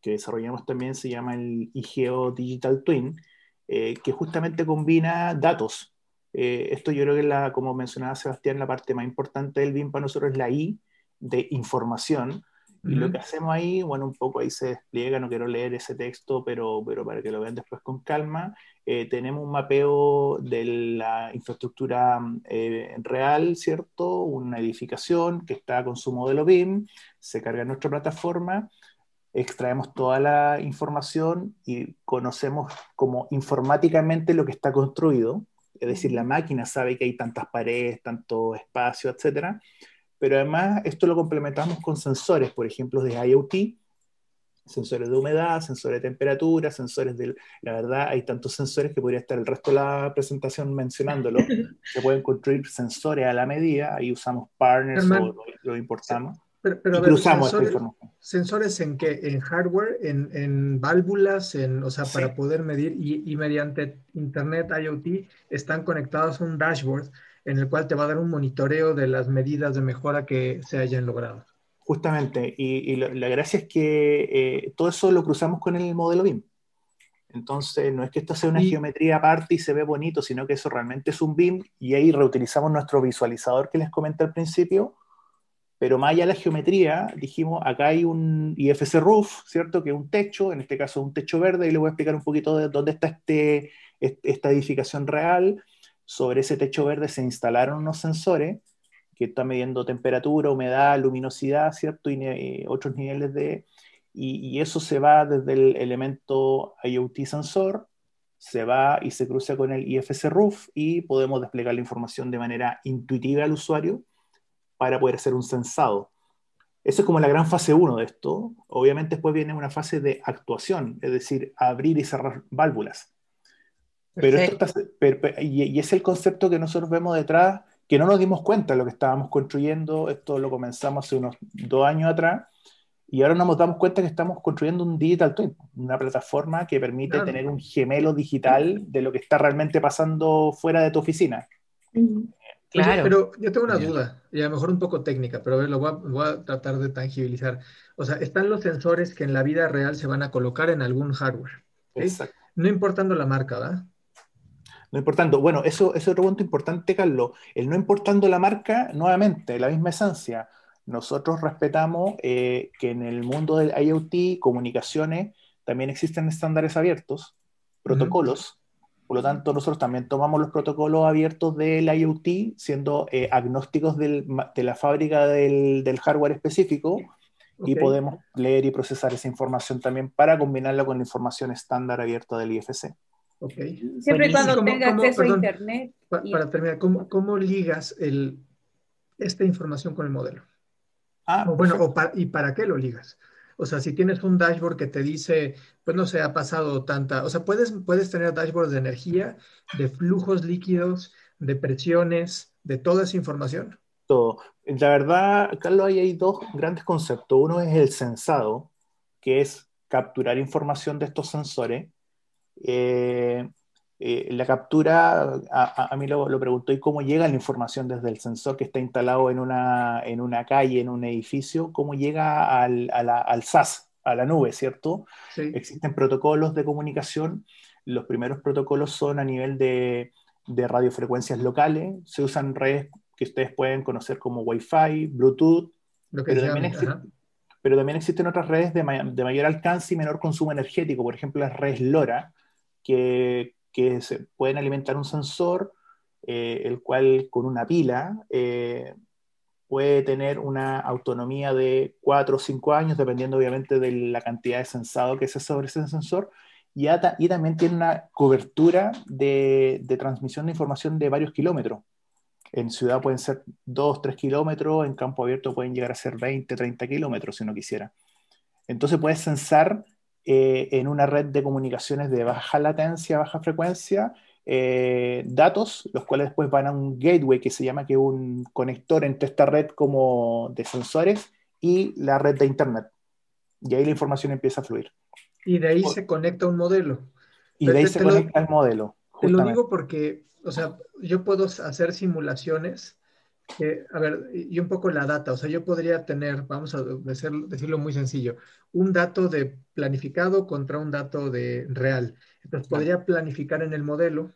que desarrollamos también, se llama el IGEO Digital Twin, eh, que justamente combina datos, eh, esto yo creo que, la, como mencionaba Sebastián, la parte más importante del BIM para nosotros es la I de información. Y lo que hacemos ahí, bueno, un poco ahí se despliega, no quiero leer ese texto, pero, pero para que lo vean después con calma, eh, tenemos un mapeo de la infraestructura eh, real, ¿cierto? Una edificación que está con su modelo BIM, se carga en nuestra plataforma, extraemos toda la información y conocemos como informáticamente lo que está construido, es decir, la máquina sabe que hay tantas paredes, tanto espacio, etc. Pero además esto lo complementamos con sensores, por ejemplo, de IoT, sensores de humedad, sensores de temperatura, sensores de... La verdad, hay tantos sensores que podría estar el resto de la presentación mencionándolo. Se pueden construir sensores a la medida, ahí usamos partners o lo importamos. Pero, pero sensores, ¿Sensores en qué? ¿En hardware? ¿En, en válvulas? En, o sea, para poder medir y, y, mediante Internet IoT están conectados a un dashboard en el cual te va a dar un monitoreo de las medidas de mejora que se hayan logrado. Justamente, y, y la gracia es que eh, todo eso lo cruzamos con el modelo BIM. Entonces, no es que esto sea una geometría aparte y se ve bonito, sino que eso realmente es un BIM y ahí reutilizamos nuestro visualizador que les comenté al principio pero más allá de la geometría, dijimos, acá hay un IFC roof, ¿cierto? Que es un techo, en este caso un techo verde, y le voy a explicar un poquito de dónde está este, esta edificación real. Sobre ese techo verde se instalaron unos sensores que están midiendo temperatura, humedad, luminosidad, ¿cierto? Y eh, otros niveles de... Y, y, eso se va desde el elemento IoT sensor, se va y se cruza con el IFC roof y podemos desplegar la información de manera intuitiva al usuario para poder hacer un censado. Eso es como la gran fase 1 de esto. Obviamente después viene una fase de actuación, es decir, abrir y cerrar válvulas. Pero esto está, y, es el concepto que nosotros vemos detrás, que no nos dimos cuenta de lo que estábamos construyendo. Esto lo comenzamos hace unos dos años atrás. Y ahora nos damos cuenta que estamos construyendo un digital twin, una plataforma que permite tener un gemelo digital de lo que está realmente pasando fuera de tu oficina. Claro. pero yo tengo una duda, y a lo mejor un poco técnica, pero a ver, lo voy a, tratar de tangibilizar. O sea, están los sensores que en la vida real se van a colocar en algún hardware. Exacto. No importando la marca, ¿verdad? No importando. Bueno, eso, es otro punto importante, Carlos. El no importando la marca, nuevamente, la misma esencia. Nosotros respetamos eh, que en el mundo del IoT, comunicaciones, también existen estándares abiertos, protocolos, por lo tanto, nosotros también tomamos los protocolos abiertos del IoT, siendo eh, agnósticos de la fábrica del, hardware específico, y podemos leer y procesar esa información también para combinarla con la información estándar abierta del IFC. Siempre y cuando tenga acceso a Internet. para terminar, ¿cómo, ligas el, esta información con el modelo? Ah, bueno, ¿y para qué lo ligas? O sea, si tienes un dashboard que te dice, pues no sé, ha pasado tanta, o sea, puedes, puedes tener dashboards de energía, de flujos líquidos, de presiones, de toda esa información. Todo. La verdad, Carlos, ahí hay dos grandes conceptos. Uno es el sensado, que es capturar información de estos sensores. Eh, eh, la captura, a, mí lo, lo, preguntó, ¿y cómo llega la información desde el sensor que está instalado en una, en una calle, en un edificio? ¿Cómo llega al, al SAS, a la nube, ¿cierto? Existen protocolos de comunicación. Los primeros protocolos son a nivel de, de radiofrecuencias locales. Se usan redes que ustedes pueden conocer como Wi-Fi, Bluetooth, pero, también pero, también existen otras redes de, de mayor alcance y menor consumo energético, por ejemplo las redes LoRa, que que se pueden alimentar un sensor, eh, el cual con una pila eh, puede tener una autonomía de 4 o 5 años, dependiendo obviamente de la cantidad de sensado que se sobre ese sensor, y, y también tiene una cobertura de, de, transmisión de información de varios kilómetros. En ciudad pueden ser 2, 3 kilómetros, en campo abierto pueden llegar a ser 20, 30 kilómetros si uno quisiera. Entonces puedes sensar eh, en una red de comunicaciones de baja latencia, baja frecuencia, eh, datos, los cuales después van a un gateway que se llama que un conector entre esta red como de sensores y la red de Internet. Y ahí la información empieza a fluir. Y de ahí se conecta un modelo. Y de ahí se conecta el modelo. Te lo digo porque, o sea, yo puedo hacer simulaciones a ver, y un poco la data, o sea, yo podría tener, vamos a decirlo muy sencillo, un dato de planificado contra un dato de real. Entonces, podría planificar en el modelo,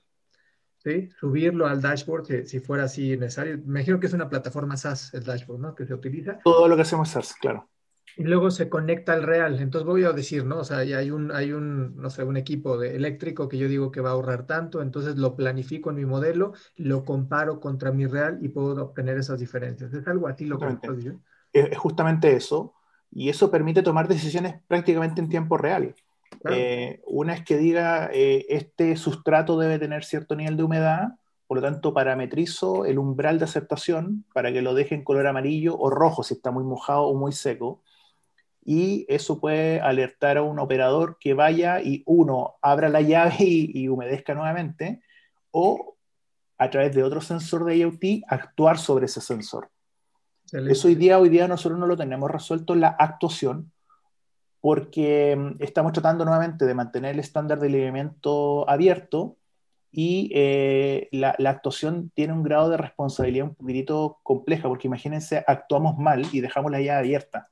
¿sí? subirlo al dashboard si, fuera así necesario. Me imagino que es una plataforma SaaS, el dashboard, ¿no? Que se utiliza. Todo lo que hacemos SaaS, claro y luego se conecta al real. Entonces voy a decir, ¿no? O sea, ya hay un, hay un, no sé, un equipo de eléctrico que yo digo que va a ahorrar tanto, entonces lo planifico en mi modelo, lo comparo contra mi real y puedo obtener esas diferencias. Es algo así lo que Es justamente eso, y eso permite tomar decisiones prácticamente en tiempo real. Eh, una es que diga, eh, este sustrato debe tener cierto nivel de humedad, por lo tanto parametrizo el umbral de aceptación para que lo deje en color amarillo o rojo si está muy mojado o muy seco y eso puede alertar a un operador que vaya y uno abra la llave y, humedezca nuevamente o a través de otro sensor de IoT actuar sobre ese sensor. Eso hoy día, hoy día nosotros no lo tenemos resuelto en la actuación porque mm, estamos tratando nuevamente de mantener el estándar de alineamiento abierto y eh, la, la, actuación tiene un grado de responsabilidad un poquitito compleja porque imagínense, actuamos mal y dejamos la llave abierta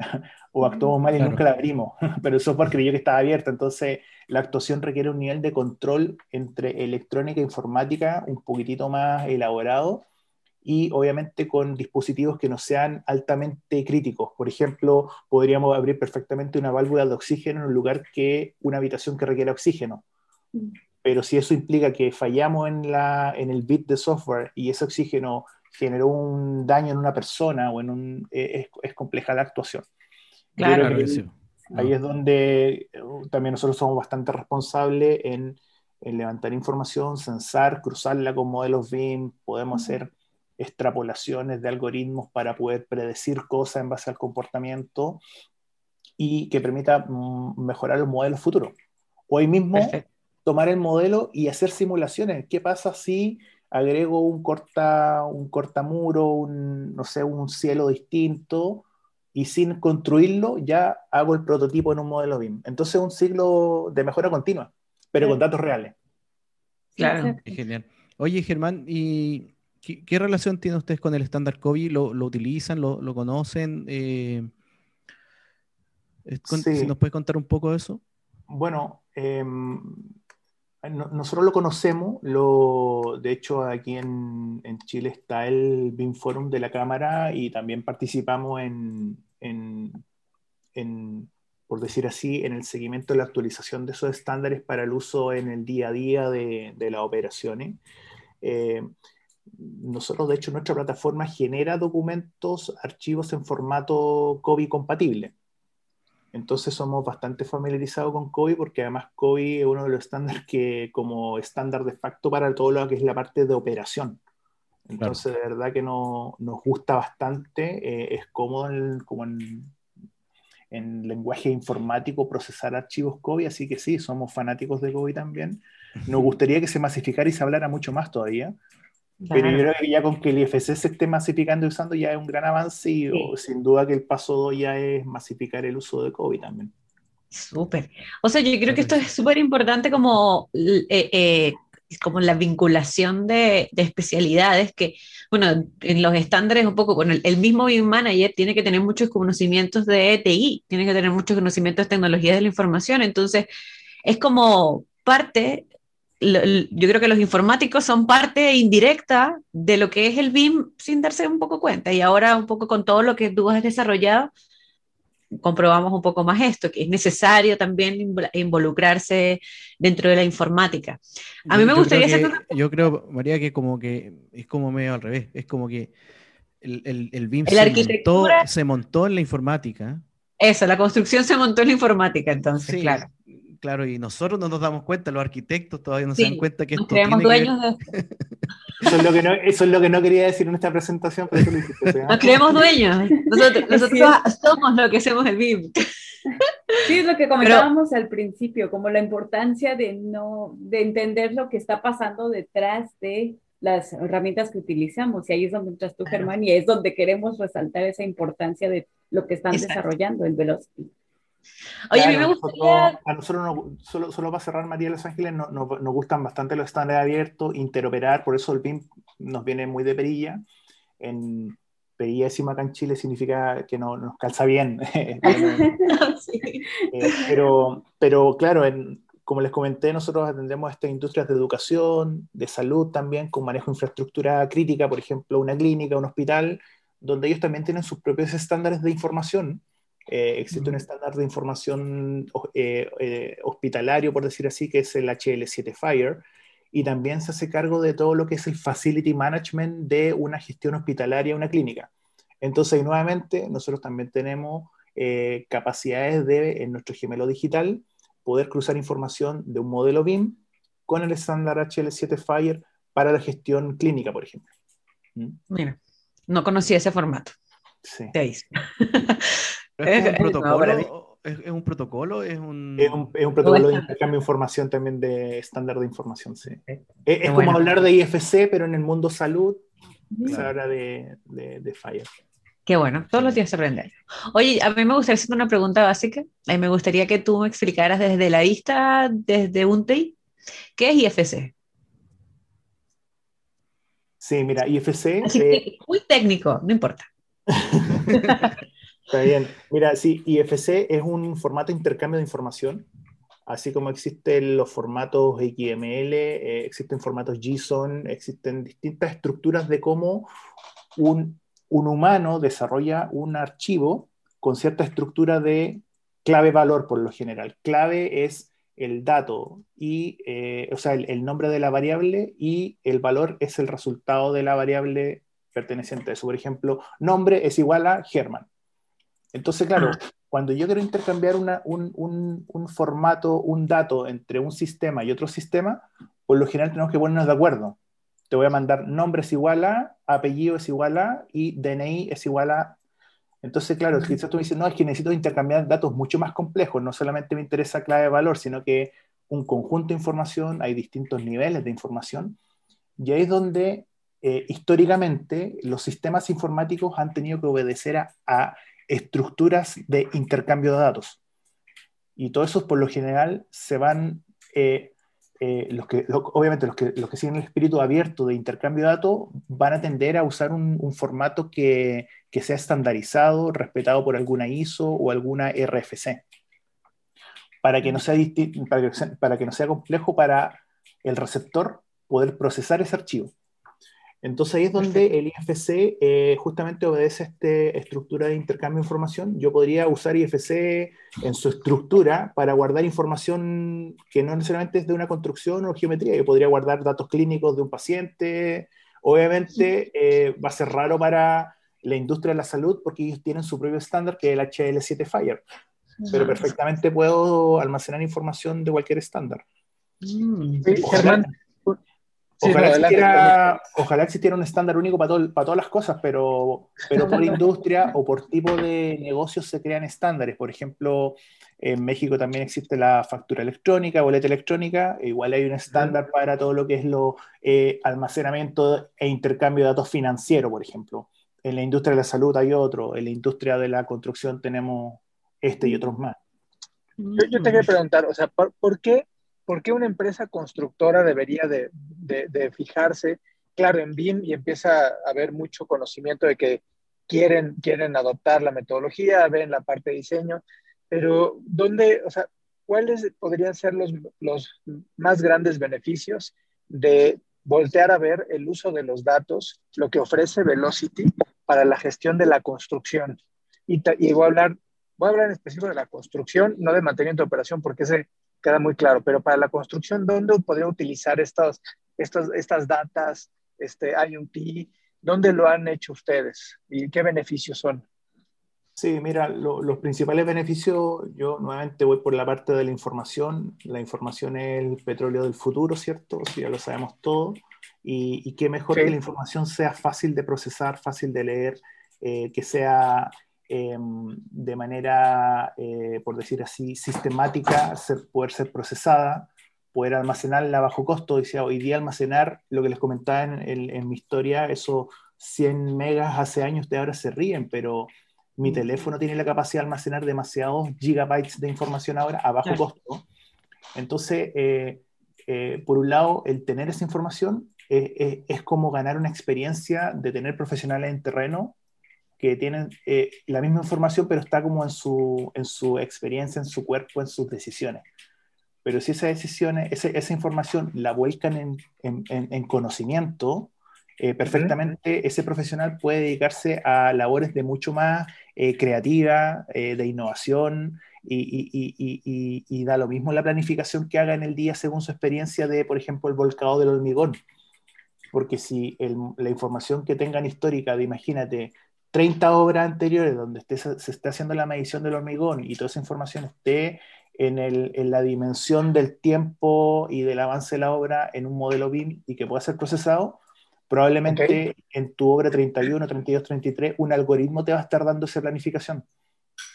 o actuamos mal y nunca la abrimos, pero el software creyó que estaba abierta, entonces la actuación requiere un nivel de control entre electrónica e informática un poquitito más elaborado y obviamente con dispositivos que no sean altamente críticos. Por ejemplo, podríamos abrir perfectamente una válvula de oxígeno en un lugar que una habitación que requiere oxígeno. Mm. Pero si eso implica que fallamos en, la, en el bit de software y ese oxígeno generó un daño en una persona o en un, es, es compleja la actuación. Claro, ahí, es donde uh, también nosotros somos bastante responsables en, levantar información, censar, cruzarla con modelos BIM, podemos hacer extrapolaciones de algoritmos para poder predecir cosas en base al comportamiento y que permita mm, mejorar los modelos futuros. Hoy mismo tomar el modelo y hacer simulaciones. ¿Qué pasa si agrego un corta un cortamuro, un no sé, un cielo distinto y sin construirlo ya hago el prototipo en un modelo BIM. Entonces un ciclo de mejora continua, pero con datos reales. Claro, es genial. Oye, Germán, ¿y qué, relación tienen ustedes con el estándar COVID? ¿Lo, utilizan? ¿Lo, conocen? Eh, ¿Nos puede contar un poco de eso? Bueno, em, nosotros lo conocemos, de hecho aquí en, Chile está el BIM Forum de la Cámara y también participamos en, por decir así, en el seguimiento de la actualización de esos estándares para el uso en el día a día de, de las operaciones. Eh, nosotros, de hecho, nuestra plataforma genera documentos, archivos en formato COVID compatible. Entonces somos bastante familiarizados con COBI porque además COBI es uno de los estándares que como estándar de facto para todo lo que es la parte de operación. Entonces de verdad que no, nos gusta bastante, eh, es cómodo como en, en, lenguaje informático procesar archivos COBI, así que sí, somos fanáticos de COBI también. Nos gustaría que se masificara y se hablara mucho más todavía, pero yo creo que ya con que el IFC se esté masificando y usando ya es un gran avance y sin duda que el paso 2 ya es masificar el uso de COVID también. Súper. O sea, yo creo que esto es súper importante como, eh, eh, como la vinculación de, de, especialidades que, bueno, en los estándares un poco, bueno, el, mismo BIM Manager tiene que tener muchos conocimientos de TI, tiene que tener muchos conocimientos de tecnologías de la información, entonces es como parte yo creo que los informáticos son parte indirecta de lo que es el BIM sin darse un poco cuenta. Y ahora un poco con todo lo que tú has desarrollado, comprobamos un poco más esto, que es necesario también involucrarse dentro de la informática. A mí me gustaría hacer... Yo creo, María, que como que es como medio al revés, es como que El, el, BIM se, montó, en la informática. Eso, la construcción se montó en la informática, entonces, claro. Claro, y nosotros no nos damos cuenta, los arquitectos todavía no se dan cuenta que esto tiene dueños de... Eso es, lo que no, eso es lo que no quería decir en esta presentación, pero eso lo Nos creemos dueños. Nosotros, somos lo que hacemos el BIM. Sí, es lo que comentábamos al principio, como la importancia de no, de entender lo que está pasando detrás de las herramientas que utilizamos. Y ahí es donde entras tú, Germán, y es donde queremos resaltar esa importancia de lo que están desarrollando en Velocity. Oye, a mí me gustaría... a nosotros, solo, solo para cerrar, María de Los Ángeles, nos gustan bastante los estándares abiertos, interoperar, por eso el BIM nos viene muy de perilla. En perilla decimos acá en Chile significa que no, nos calza bien. Eh, pero, pero claro, en, como les comenté, nosotros atendemos estas industrias de educación, de salud también, con manejo de infraestructura crítica, por ejemplo, una clínica, un hospital, donde ellos también tienen sus propios estándares de información eh, existe un estándar de información eh, eh, hospitalario, por decir así, que es el HL7 Fire, y también se hace cargo de todo lo que es el facility management de una gestión hospitalaria, una clínica. Entonces, nuevamente, nosotros también tenemos capacidades de, en nuestro gemelo digital, poder cruzar información de un modelo BIM con el estándar HL7 Fire para la gestión clínica, por ejemplo. ¿Mm? Mira, no conocía ese formato. Sí. ¿Es, un protocolo? ¿Es, un protocolo? ¿Es un... Es un, es un protocolo de intercambio de información también de estándar de información, sí. Es, como hablar de IFC, pero en el mundo salud se habla de, de, Fire. Qué bueno, todos los días se aprende. Oye, a mí me gustaría hacer una pregunta básica. A mí me gustaría que tú me explicaras desde la vista, desde UNTEI, ¿qué es IFC? Sí, mira, IFC... Así que, muy técnico, no importa. Está bien. Mira, sí, IFC es un formato de intercambio de información, así como existen los formatos XML, eh, existen formatos JSON, existen distintas estructuras de cómo un, humano desarrolla un archivo con cierta estructura de clave-valor por lo general. Clave es el dato y, eh, o sea, el, el, nombre de la variable y el valor es el resultado de la variable perteneciente a eso. Por ejemplo, nombre es igual a Germán. Entonces, claro, cuando yo quiero intercambiar un, formato, un dato entre un sistema y otro sistema, por lo general tenemos que ponernos de acuerdo. Te voy a mandar nombre es igual a, apellido es igual a y DNI es igual a. Entonces, claro, quizás tú me dices, no, es que necesito intercambiar datos mucho más complejos, no solamente me interesa clave de valor, sino que un conjunto de información, hay distintos niveles de información, y ahí es donde eh, históricamente los sistemas informáticos han tenido que obedecer a estructuras de intercambio de datos. Y todo eso, por lo general, se van, eh, eh, los que, obviamente los que, los que siguen el espíritu abierto de intercambio de datos van a tender a usar un, formato que, que, sea estandarizado, respetado por alguna ISO o alguna RFC, para que no sea, para que, para que no sea complejo para el receptor poder procesar ese archivo. Entonces ahí es donde el IFC eh, justamente obedece a esta estructura de intercambio de información. Yo podría usar IFC en su estructura para guardar información que no necesariamente es de una construcción o geometría. Yo podría guardar datos clínicos de un paciente. Obviamente eh, va a ser raro para la industria de la salud porque ellos tienen su propio estándar que es el HL7 Fire. Pero perfectamente puedo almacenar información de cualquier estándar. Mm. Ojalá, existiera, un estándar único para, para todas las cosas, pero, pero por industria o por tipo de negocios se crean estándares. Por ejemplo, en México también existe la factura electrónica, boleta electrónica, e igual hay un estándar para todo lo que es lo eh, almacenamiento e intercambio de datos financieros, por ejemplo. En la industria de la salud hay otro, en la industria de la construcción tenemos este y otros más. Yo, yo te quería preguntar, o sea, ¿por qué ¿por qué una empresa constructora debería de, fijarse, claro, en BIM y empieza a haber mucho conocimiento de que quieren, quieren adoptar la metodología, ven la parte de diseño, pero ¿dónde, o sea, cuáles podrían ser los, más grandes beneficios de voltear a ver el uso de los datos, lo que ofrece Velocity para la gestión de la construcción? Y, y voy a hablar voy a hablar en específico de la construcción, no de mantenimiento de operación, porque ese queda muy claro, pero para la construcción, ¿dónde podría utilizar estas, estas, estas datas, este IoT, ¿Dónde lo han hecho ustedes y qué beneficios son? Sí, mira, los principales beneficios, yo nuevamente voy por la parte de la información. La información es el petróleo del futuro, ¿cierto? ya lo sabemos todo. Y, qué mejor que la información sea fácil de procesar, fácil de leer, eh, que sea em, de manera, eh, por decir así, sistemática, ser, poder ser procesada, poder almacenarla a bajo costo. Decía, hoy día almacenar, lo que les comentaba en, en mi historia, esos 100 megas hace años de ahora se ríen, pero mi teléfono tiene la capacidad de almacenar demasiados gigabytes de información ahora a bajo costo. Entonces, eh, eh, por un lado, el tener esa información es como ganar una experiencia de tener profesionales en terreno que tienen eh, la misma información, pero está como en su, en su experiencia, en su cuerpo, en sus decisiones. Pero si esas decisiones, esa, esa información la vuelcan en, en, en conocimiento, perfectamente ese profesional puede dedicarse a labores de mucho más eh, creativa, eh, de innovación, y, da lo mismo la planificación que haga en el día según su experiencia de, por ejemplo, el volcado del hormigón. Porque si la información que tengan histórica de, imagínate, 30 obras anteriores donde se esté haciendo la medición del hormigón y toda esa información esté en, en, la dimensión del tiempo y del avance de la obra en un modelo BIM y que pueda ser procesado, Probablemente en tu obra 31, 32, 33, un algoritmo te va a estar dando esa planificación.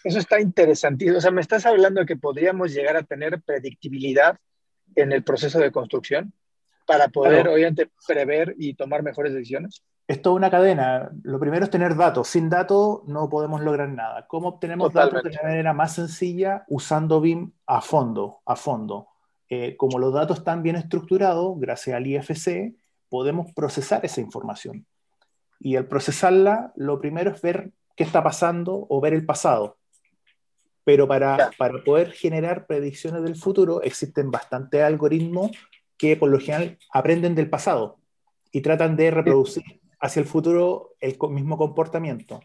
Eso está interesantísimo. O sea, me estás hablando de que podríamos llegar a tener predictibilidad en el proceso de construcción para poder, obviamente, prever y tomar mejores decisiones. Es toda una cadena. Lo primero es tener datos. Sin datos no podemos lograr nada. ¿Cómo obtenemos datos de manera más sencilla? Usando BIM a fondo, a fondo. Eh, como los datos están bien estructurados, gracias al IFC, podemos procesar esa información. Y al procesarla, lo primero es ver qué está pasando o ver el pasado. Pero para, para poder generar predicciones del futuro, existen bastantes algoritmos que por lo general aprenden del pasado y tratan de reproducir hacia el futuro el mismo comportamiento.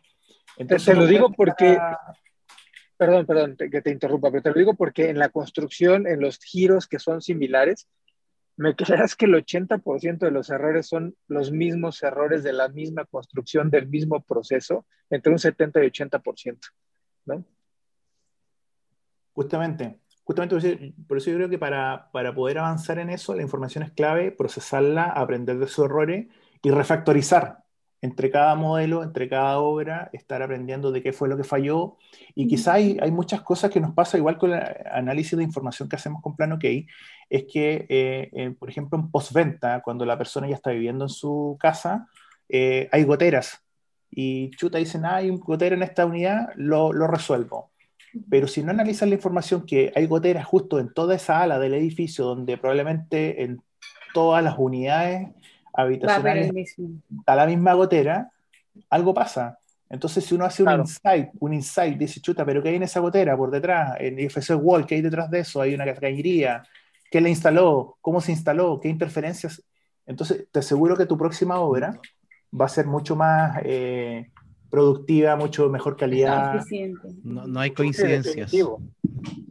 Entonces, te lo digo porque, perdón, perdón que te interrumpa, pero te lo digo porque en la construcción, en los giros que son similares, me creas que el 80% de los errores son los mismos errores de la misma construcción, del mismo proceso, entre un 70 y 80%, ¿no? Justamente, justamente por eso yo creo que para, para poder avanzar en eso, la información es clave, procesarla, aprender de sus errores y refactorizar entre cada modelo, entre cada obra, estar aprendiendo de qué fue lo que falló. Y quizá hay, hay muchas cosas que nos pasa igual con el análisis de información que hacemos con Plan OK, es que, eh, eh, por ejemplo, en postventa, cuando la persona ya está viviendo en su casa, eh, hay goteras. Y chuta dicen, ah, hay un gotero en esta unidad, lo, lo resuelvo. Pero si no analizan la información que hay goteras justo en toda esa ala del edificio, donde probablemente en todas las unidades habitacionales a la misma gotera, algo pasa. Entonces, si uno hace un insight, un insight, dice, chuta, pero ¿qué hay en esa gotera por detrás? En IFC Wall, ¿qué hay detrás de eso? Hay una cañería. ¿Qué la instaló? ¿Cómo se instaló? ¿Qué interferencias? Entonces, te aseguro que tu próxima obra va a ser mucho más eh, productiva, mucho mejor calidad. No, no hay coincidencias.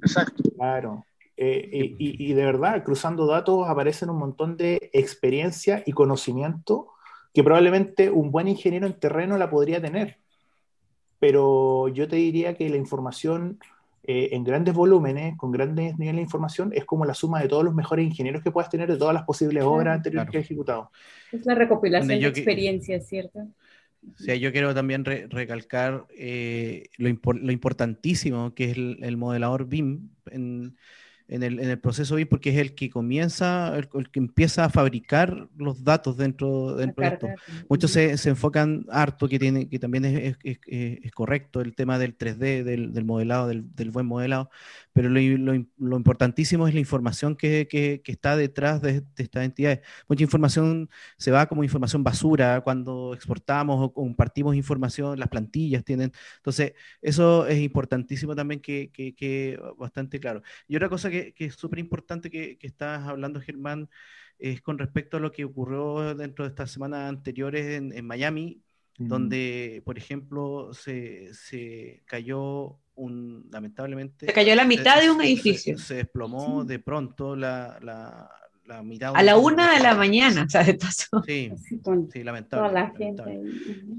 Exacto. Claro. Eh, y, de verdad, cruzando datos aparecen un montón de experiencia y conocimiento que probablemente un buen ingeniero en terreno la podría tener. Pero yo te diría que la información eh, en grandes volúmenes, con grandes niveles de información, es como la suma de todos los mejores ingenieros que puedas tener de todas las posibles obras anteriores que has ejecutado. Es la recopilación de experiencias, ¿cierto? Sí, yo quiero también recalcar eh, lo, importantísimo que es el, el modelador BIM en, en el, en el, proceso BIM porque es el que comienza, el, que empieza a fabricar los datos dentro, dentro de esto. Muchos se, se, enfocan harto, que, tiene, que también es, es, es, correcto el tema del 3D, del, del modelado, del, del, buen modelado, pero lo, lo, lo, importantísimo es la información que, que, que está detrás de, de, estas entidades. Mucha información se va como información basura cuando exportamos o compartimos información, las plantillas tienen. Entonces, eso es importantísimo también que, que bastante claro. Y otra cosa que que, es súper importante que, que estás hablando, Germán, es con respecto a lo que ocurrió dentro de estas semanas anteriores en, Miami, donde, por ejemplo, se, se, cayó un, lamentablemente... Se cayó la mitad de un edificio. Se, desplomó de pronto la, la mitad. A la una de la mañana, o sea, de paso. Sí, sí, lamentable.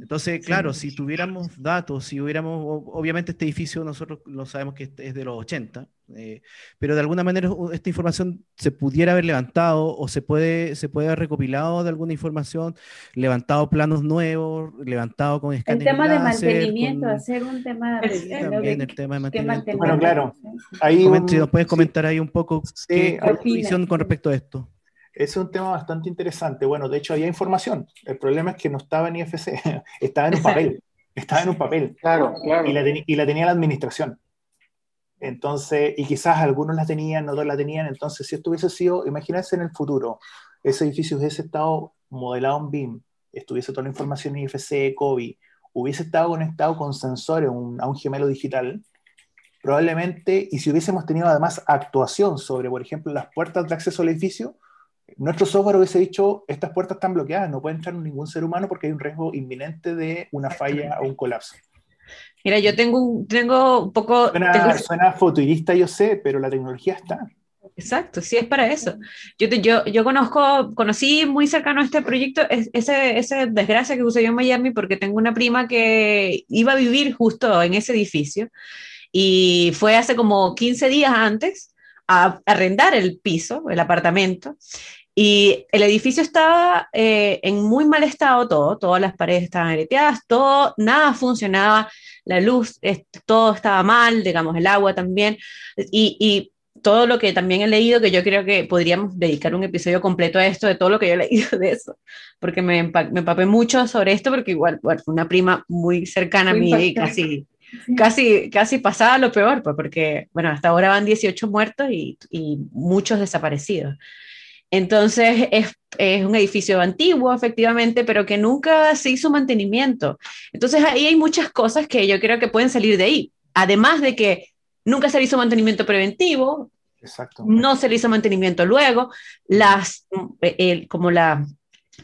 Entonces, claro, si tuviéramos datos, si hubiéramos, obviamente este edificio nosotros lo sabemos que es de los 80, eh, pero de alguna manera esta información se pudiera haber levantado o se puede, se puede haber recopilado de alguna información, levantado planos nuevos, levantado con escáneres. El tema de mantenimiento, hacer un tema de, También el tema de mantenimiento. Bueno, claro. Ahí ¿Nos puedes comentar ahí un poco qué, visión con respecto a esto? es un tema bastante interesante. Bueno, de hecho había información. El problema es que no estaba en IFC, estaba en un papel. Estaba en un papel. Claro, claro. Y la, y la tenía la administración. Entonces, y quizás algunos la tenían, otros la tenían. Entonces, si esto hubiese sido, imagínense en el futuro, ese edificio hubiese estado modelado en BIM, estuviese toda la información en IFC, COVID, hubiese estado conectado con sensores a un gemelo digital, probablemente, y si hubiésemos tenido además actuación sobre, por ejemplo, las puertas de acceso al edificio, nuestro software hubiese dicho, estas puertas están bloqueadas, no puede entrar ningún ser humano porque hay un riesgo inminente de una falla o un colapso. Mira, yo tengo un, tengo un poco... Suena, futurista, yo sé, pero la tecnología está. Exacto, sí es para eso. Yo, yo, yo conozco, conocí muy cercano a este proyecto, ese, ese desgracia que sucedió en Miami porque tengo una prima que iba a vivir justo en ese edificio y fue hace como 15 días antes a arrendar el piso, el apartamento, y el edificio estaba eh, en muy mal estado todo, todas las paredes estaban agreteadas, todo, nada funcionaba, la luz, todo estaba mal, digamos, el agua también, y, y, todo lo que también he leído, que yo creo que podríamos dedicar un episodio completo a esto, de todo lo que yo he leído de eso, porque me, me empapé mucho sobre esto, porque igual, bueno, una prima muy cercana a mí, y casi, casi, casi pasaba lo peor, pues, porque, bueno, hasta ahora van 18 muertos y, y muchos desaparecidos. Entonces es, un edificio antiguo, efectivamente, pero que nunca se hizo mantenimiento. Entonces ahí hay muchas cosas que yo creo que pueden salir de ahí. Además de que nunca se le hizo mantenimiento preventivo, no se le hizo mantenimiento luego, las, como la,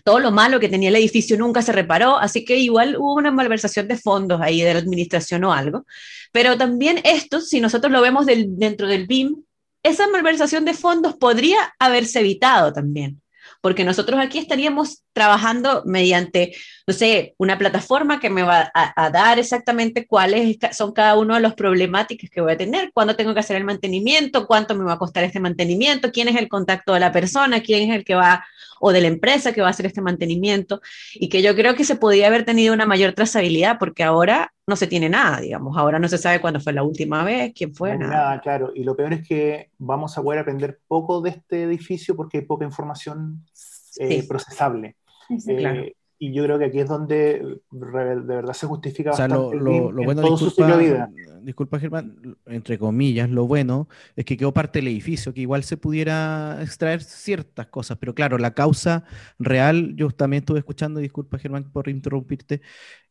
todo lo malo que tenía el edificio nunca se reparó, así que igual hubo una malversación de fondos ahí de la administración o algo. Pero también esto, si nosotros lo vemos dentro del BIM, esa malversación de fondos podría haberse evitado también, porque nosotros aquí estaríamos trabajando mediante, no sé, una plataforma que me va a, dar exactamente cuáles son cada uno de los problemáticas que voy a tener, cuándo tengo que hacer el mantenimiento, cuánto me va a costar este mantenimiento, quién es el contacto de la persona, quién es el que va o de la empresa que va a hacer este mantenimiento, y que yo creo que se podía haber tenido una mayor trazabilidad, porque ahora no se tiene nada, digamos, ahora no se sabe cuándo fue la última vez, quién fue, nada. claro, y lo peor es que vamos a poder aprender poco de este edificio porque hay poca información eh, procesable. Eh, y yo creo que aquí es donde de verdad se justifica o sea, lo, lo, bueno, disculpa, vida. disculpa Germán, entre comillas, lo bueno es que quedó parte del edificio, que igual se pudiera extraer ciertas cosas, pero claro, la causa real, yo también estuve escuchando, disculpa Germán por interrumpirte,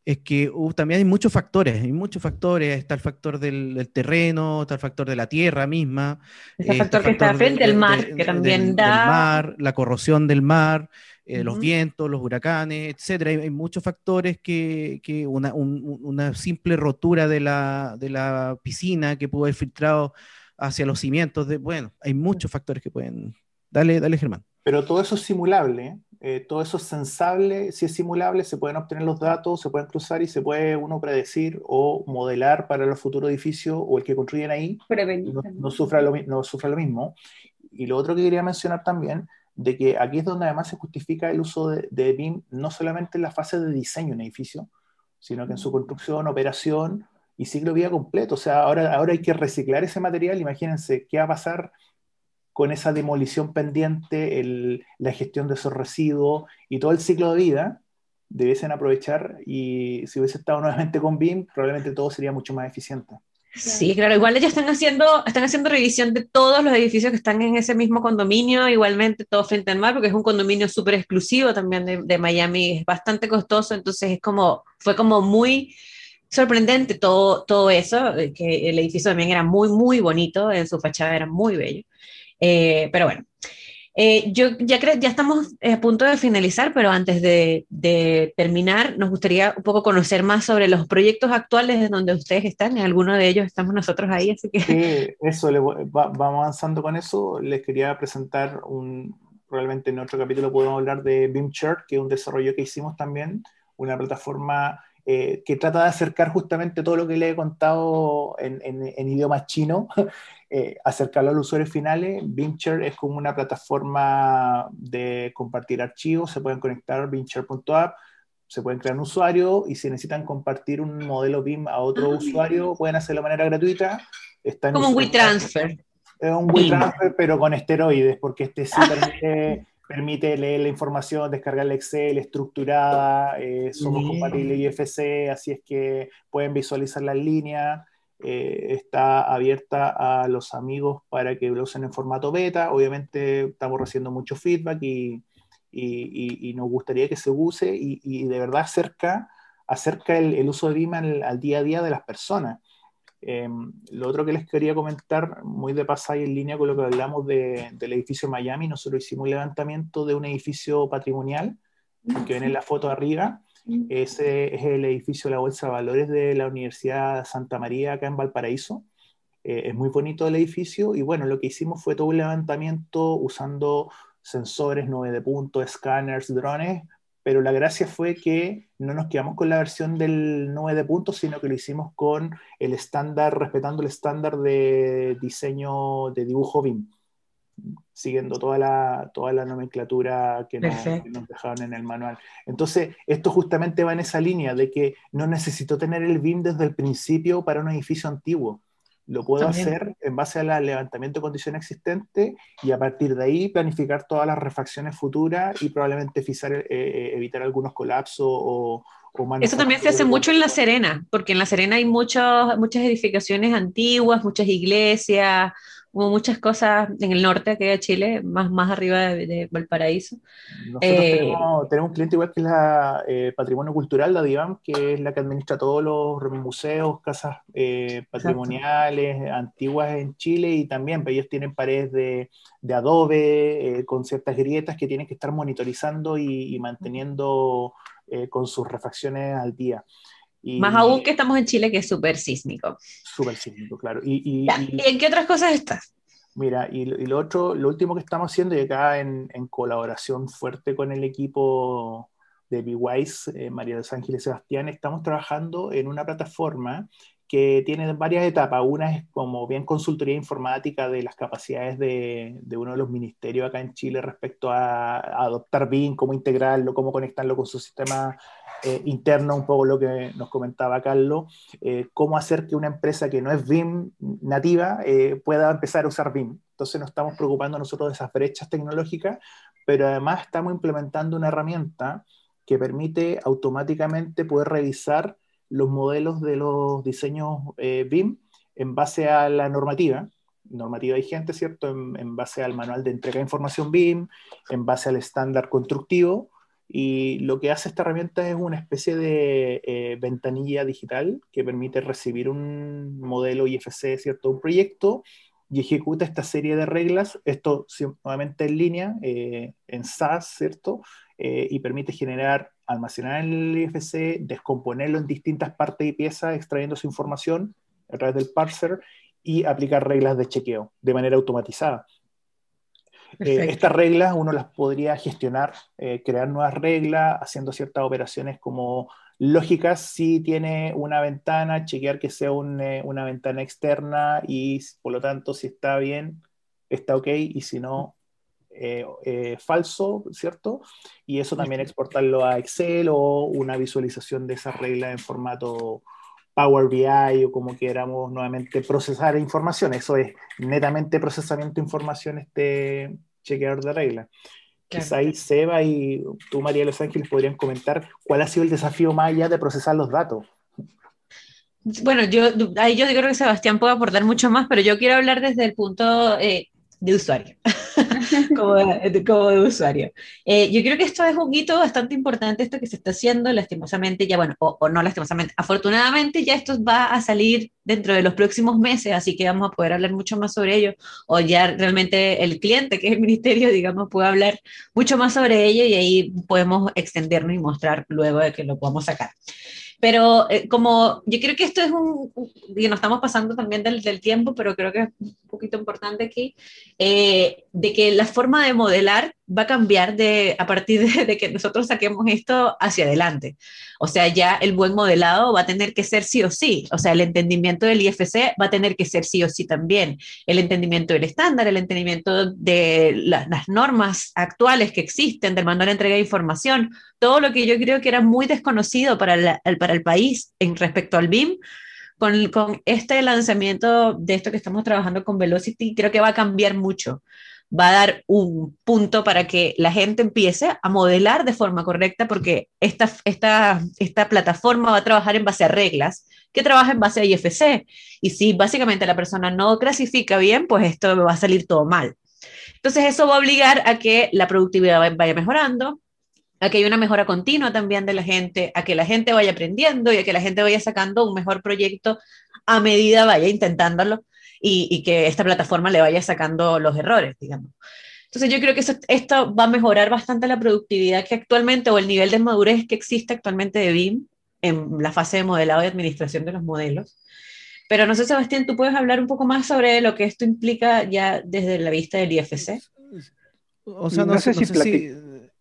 es que uh, también hay muchos factores, hay muchos factores, está el factor del, terreno, está el factor de la tierra misma. Está el factor que está frente al mar, que también da... Del mar, la corrosión del mar, eh, los vientos, los huracanes, etcétera. Hay, muchos factores que, que una, una, simple rotura de la, de la piscina que pudo haber filtrado hacia los cimientos. De, bueno, hay muchos factores que pueden... Dale, dale Germán. Pero todo eso es simulable, eh, todo eso es sensable, si es simulable, se pueden obtener los datos, se pueden cruzar y se puede uno predecir o modelar para el futuro edificio o el que construyen ahí, no, no, sufra lo, no sufra lo mismo. Y lo otro que quería mencionar también de que aquí es donde además se justifica el uso de, BIM no solamente en la fase de diseño en edificio, sino que en su construcción, operación y ciclo de vida completo. O sea, ahora, ahora hay que reciclar ese material. Imagínense qué va a pasar con esa demolición pendiente, la gestión de esos residuos y todo el ciclo de vida. Debiesen aprovechar y si hubiese estado nuevamente con BIM, probablemente todo sería mucho más eficiente. Sí, claro, igual ellos están haciendo, están haciendo revisión de todos los edificios que están en ese mismo condominio, igualmente todo frente al mar, porque es un condominio súper exclusivo también de, de, Miami, es bastante costoso, entonces es como, fue como muy sorprendente todo, todo eso, que el edificio también era muy, muy bonito, en su fachada era muy bello, eh, pero bueno, eh, yo ya creo, ya estamos a punto de finalizar, pero antes de, terminar, nos gustaría un poco conocer más sobre los proyectos actuales de donde ustedes están. En alguno de ellos estamos nosotros ahí, así que. Sí, eso, vamos avanzando con eso. Les quería presentar un, probablemente en otro capítulo podemos hablar de BeamChart, que es un desarrollo que hicimos también, una plataforma eh, que trata de acercar justamente todo lo que le he contado en, en, idioma chino, eh, acercarlo a los usuarios finales. BeamChart es como una plataforma de compartir archivos, se pueden conectar a BeamChart.app, se pueden crear un usuario y si necesitan compartir un modelo BIM a otro ah, usuario, pueden hacerlo de manera gratuita. Está como un WeTransfer. Es un WeTransfer, pero con esteroides, porque este sí permite permite leer la información, descargar el Excel estructurada, eh, somos compatibles IFC, así es que pueden visualizar las líneas, eh, está abierta a los amigos para que lo usen en formato beta, obviamente estamos recibiendo mucho feedback y, nos gustaría que se use y, de verdad acerca, acerca el, uso de BIM al día a día de las personas. Em, lo otro que les quería comentar, muy de pasada y en línea con lo que hablamos del edificio Miami, nosotros hicimos un levantamiento de un edificio patrimonial, que ven en la foto arriba. Ese es el edificio de la Bolsa de Valores de la Universidad Santa María, acá en Valparaíso. Eh, es muy bonito el edificio y bueno, lo que hicimos fue todo un levantamiento usando sensores, 9 de punto, escáneres, drones, pero la gracia fue que no nos quedamos con la versión del 9 de puntos, sino que lo hicimos con el estándar, respetando el estándar de diseño de dibujo BIM, siguiendo toda la, toda la nomenclatura que nos, que nos, dejaron en el manual. Entonces, esto justamente va en esa línea de que no necesito tener el BIM desde el principio para un edificio antiguo. Lo puedo hacer en base al levantamiento de condiciones existentes y a partir de ahí planificar todas las refacciones futuras y probablemente eh, eh, evitar algunos colapsos o, Eso también se hace mucho en La Serena, porque en La Serena hay muchas edificaciones antiguas, muchas iglesias, Hubo muchas cosas en el norte que de Chile, más, más arriba de, Valparaíso. Nosotros eh, tenemos, un cliente igual que es la eh, Patrimonio Cultural, la DIVAM, que es la que administra todos los museos, casas eh, patrimoniales antiguas en Chile y también pues, ellos tienen paredes de, de adobe con ciertas grietas que tienen que estar monitorizando y, y manteniendo con sus refacciones al día. Más aún que estamos en Chile, que es súper sísmico. Súper sísmico, claro. Y, en qué otras cosas estás? Mira, y, lo otro, lo último que estamos haciendo, y acá en, colaboración fuerte con el equipo de BeWise, eh, María de los Ángeles y Sebastián, estamos trabajando en una plataforma que tiene varias etapas. Una es como bien consultoría informática de las capacidades de, de uno de los ministerios acá en Chile respecto a, adoptar BIM, cómo integrarlo, cómo conectarlo con su sistema eh, interno, un poco lo que nos comentaba Carlos, eh, cómo hacer que una empresa que no es BIM nativa eh, pueda empezar a usar BIM. Entonces nos estamos preocupando nosotros de esas brechas tecnológicas, pero además estamos implementando una herramienta que permite automáticamente poder revisar los modelos de los diseños BIM en base a la normativa, normativa vigente, ¿cierto? En, en, base al manual de entrega de información BIM, en base al estándar constructivo, y lo que hace esta herramienta es una especie de eh, ventanilla digital que permite recibir un modelo IFC, ¿cierto? Un proyecto y ejecuta esta serie de reglas, esto nuevamente en línea, eh, en SAS, ¿cierto? Eh, y permite generar, almacenar el IFC, descomponerlo en distintas partes y piezas, extrayendo su información a través del parser y aplicar reglas de chequeo de manera automatizada. Eh, estas reglas uno las podría gestionar, eh, crear nuevas reglas, haciendo ciertas operaciones como lógicas. Si tiene una ventana, chequear que sea eh, una ventana externa y por lo tanto si está bien, está ok. Y si no, falso, ¿cierto? Y eso también exportarlo a Excel o una visualización de esa regla en formato Power BI o como queramos nuevamente procesar información. Eso es netamente procesamiento de información, este chequeador de reglas. Quizá ahí Seba y tú, María de Los Ángeles, podrían comentar cuál ha sido el desafío más allá de procesar los datos. Bueno, yo, ahí yo creo que Sebastián puede aportar mucho más, pero yo quiero hablar desde el punto eh, de usuario. como, de, usuario. Eh, yo creo que esto es un hito bastante importante, esto que se está haciendo, lastimosamente, ya bueno, o, no lastimosamente, afortunadamente ya esto va a salir dentro de los próximos meses, así que vamos a poder hablar mucho más sobre ello, o ya realmente el cliente, que es el ministerio, digamos, puede hablar mucho más sobre ello y ahí podemos extendernos y mostrar luego de que lo podamos sacar. Pero eh, como yo creo que esto es un, y nos estamos pasando también del, del, tiempo, pero creo que es un poquito importante aquí, eh, de que la forma de modelar va a cambiar de, a partir de, que nosotros saquemos esto hacia adelante. O sea, ya el buen modelado va a tener que ser sí o sí. O sea, el entendimiento del IFC va a tener que ser sí o sí también. El entendimiento del estándar, el entendimiento de las normas actuales que existen, del manual de entrega de información, todo lo que yo creo que era muy desconocido para, el, para el país en respecto al BIM. Con, con este lanzamiento de esto que estamos trabajando con Velocity, creo que va a cambiar mucho va a dar un punto para que la gente empiece a modelar de forma correcta, porque esta, esta, esta plataforma va a trabajar en base a reglas que trabaja en base a IFC. Y si básicamente la persona no clasifica bien, pues esto va a salir todo mal. Entonces eso va a obligar a que la productividad vaya mejorando, a que haya una mejora continua también de la gente, a que la gente vaya aprendiendo y a que la gente vaya sacando un mejor proyecto a medida vaya intentándolo y, que esta plataforma le vaya sacando los errores, digamos. Entonces yo creo que esto va a mejorar bastante la productividad que actualmente o el nivel de madurez que existe actualmente de BIM en la fase de modelado y administración de los modelos. Pero no sé, Sebastián, ¿tú puedes hablar un poco más sobre lo que esto implica ya desde la vista del IFC? O sea, no, sé, si,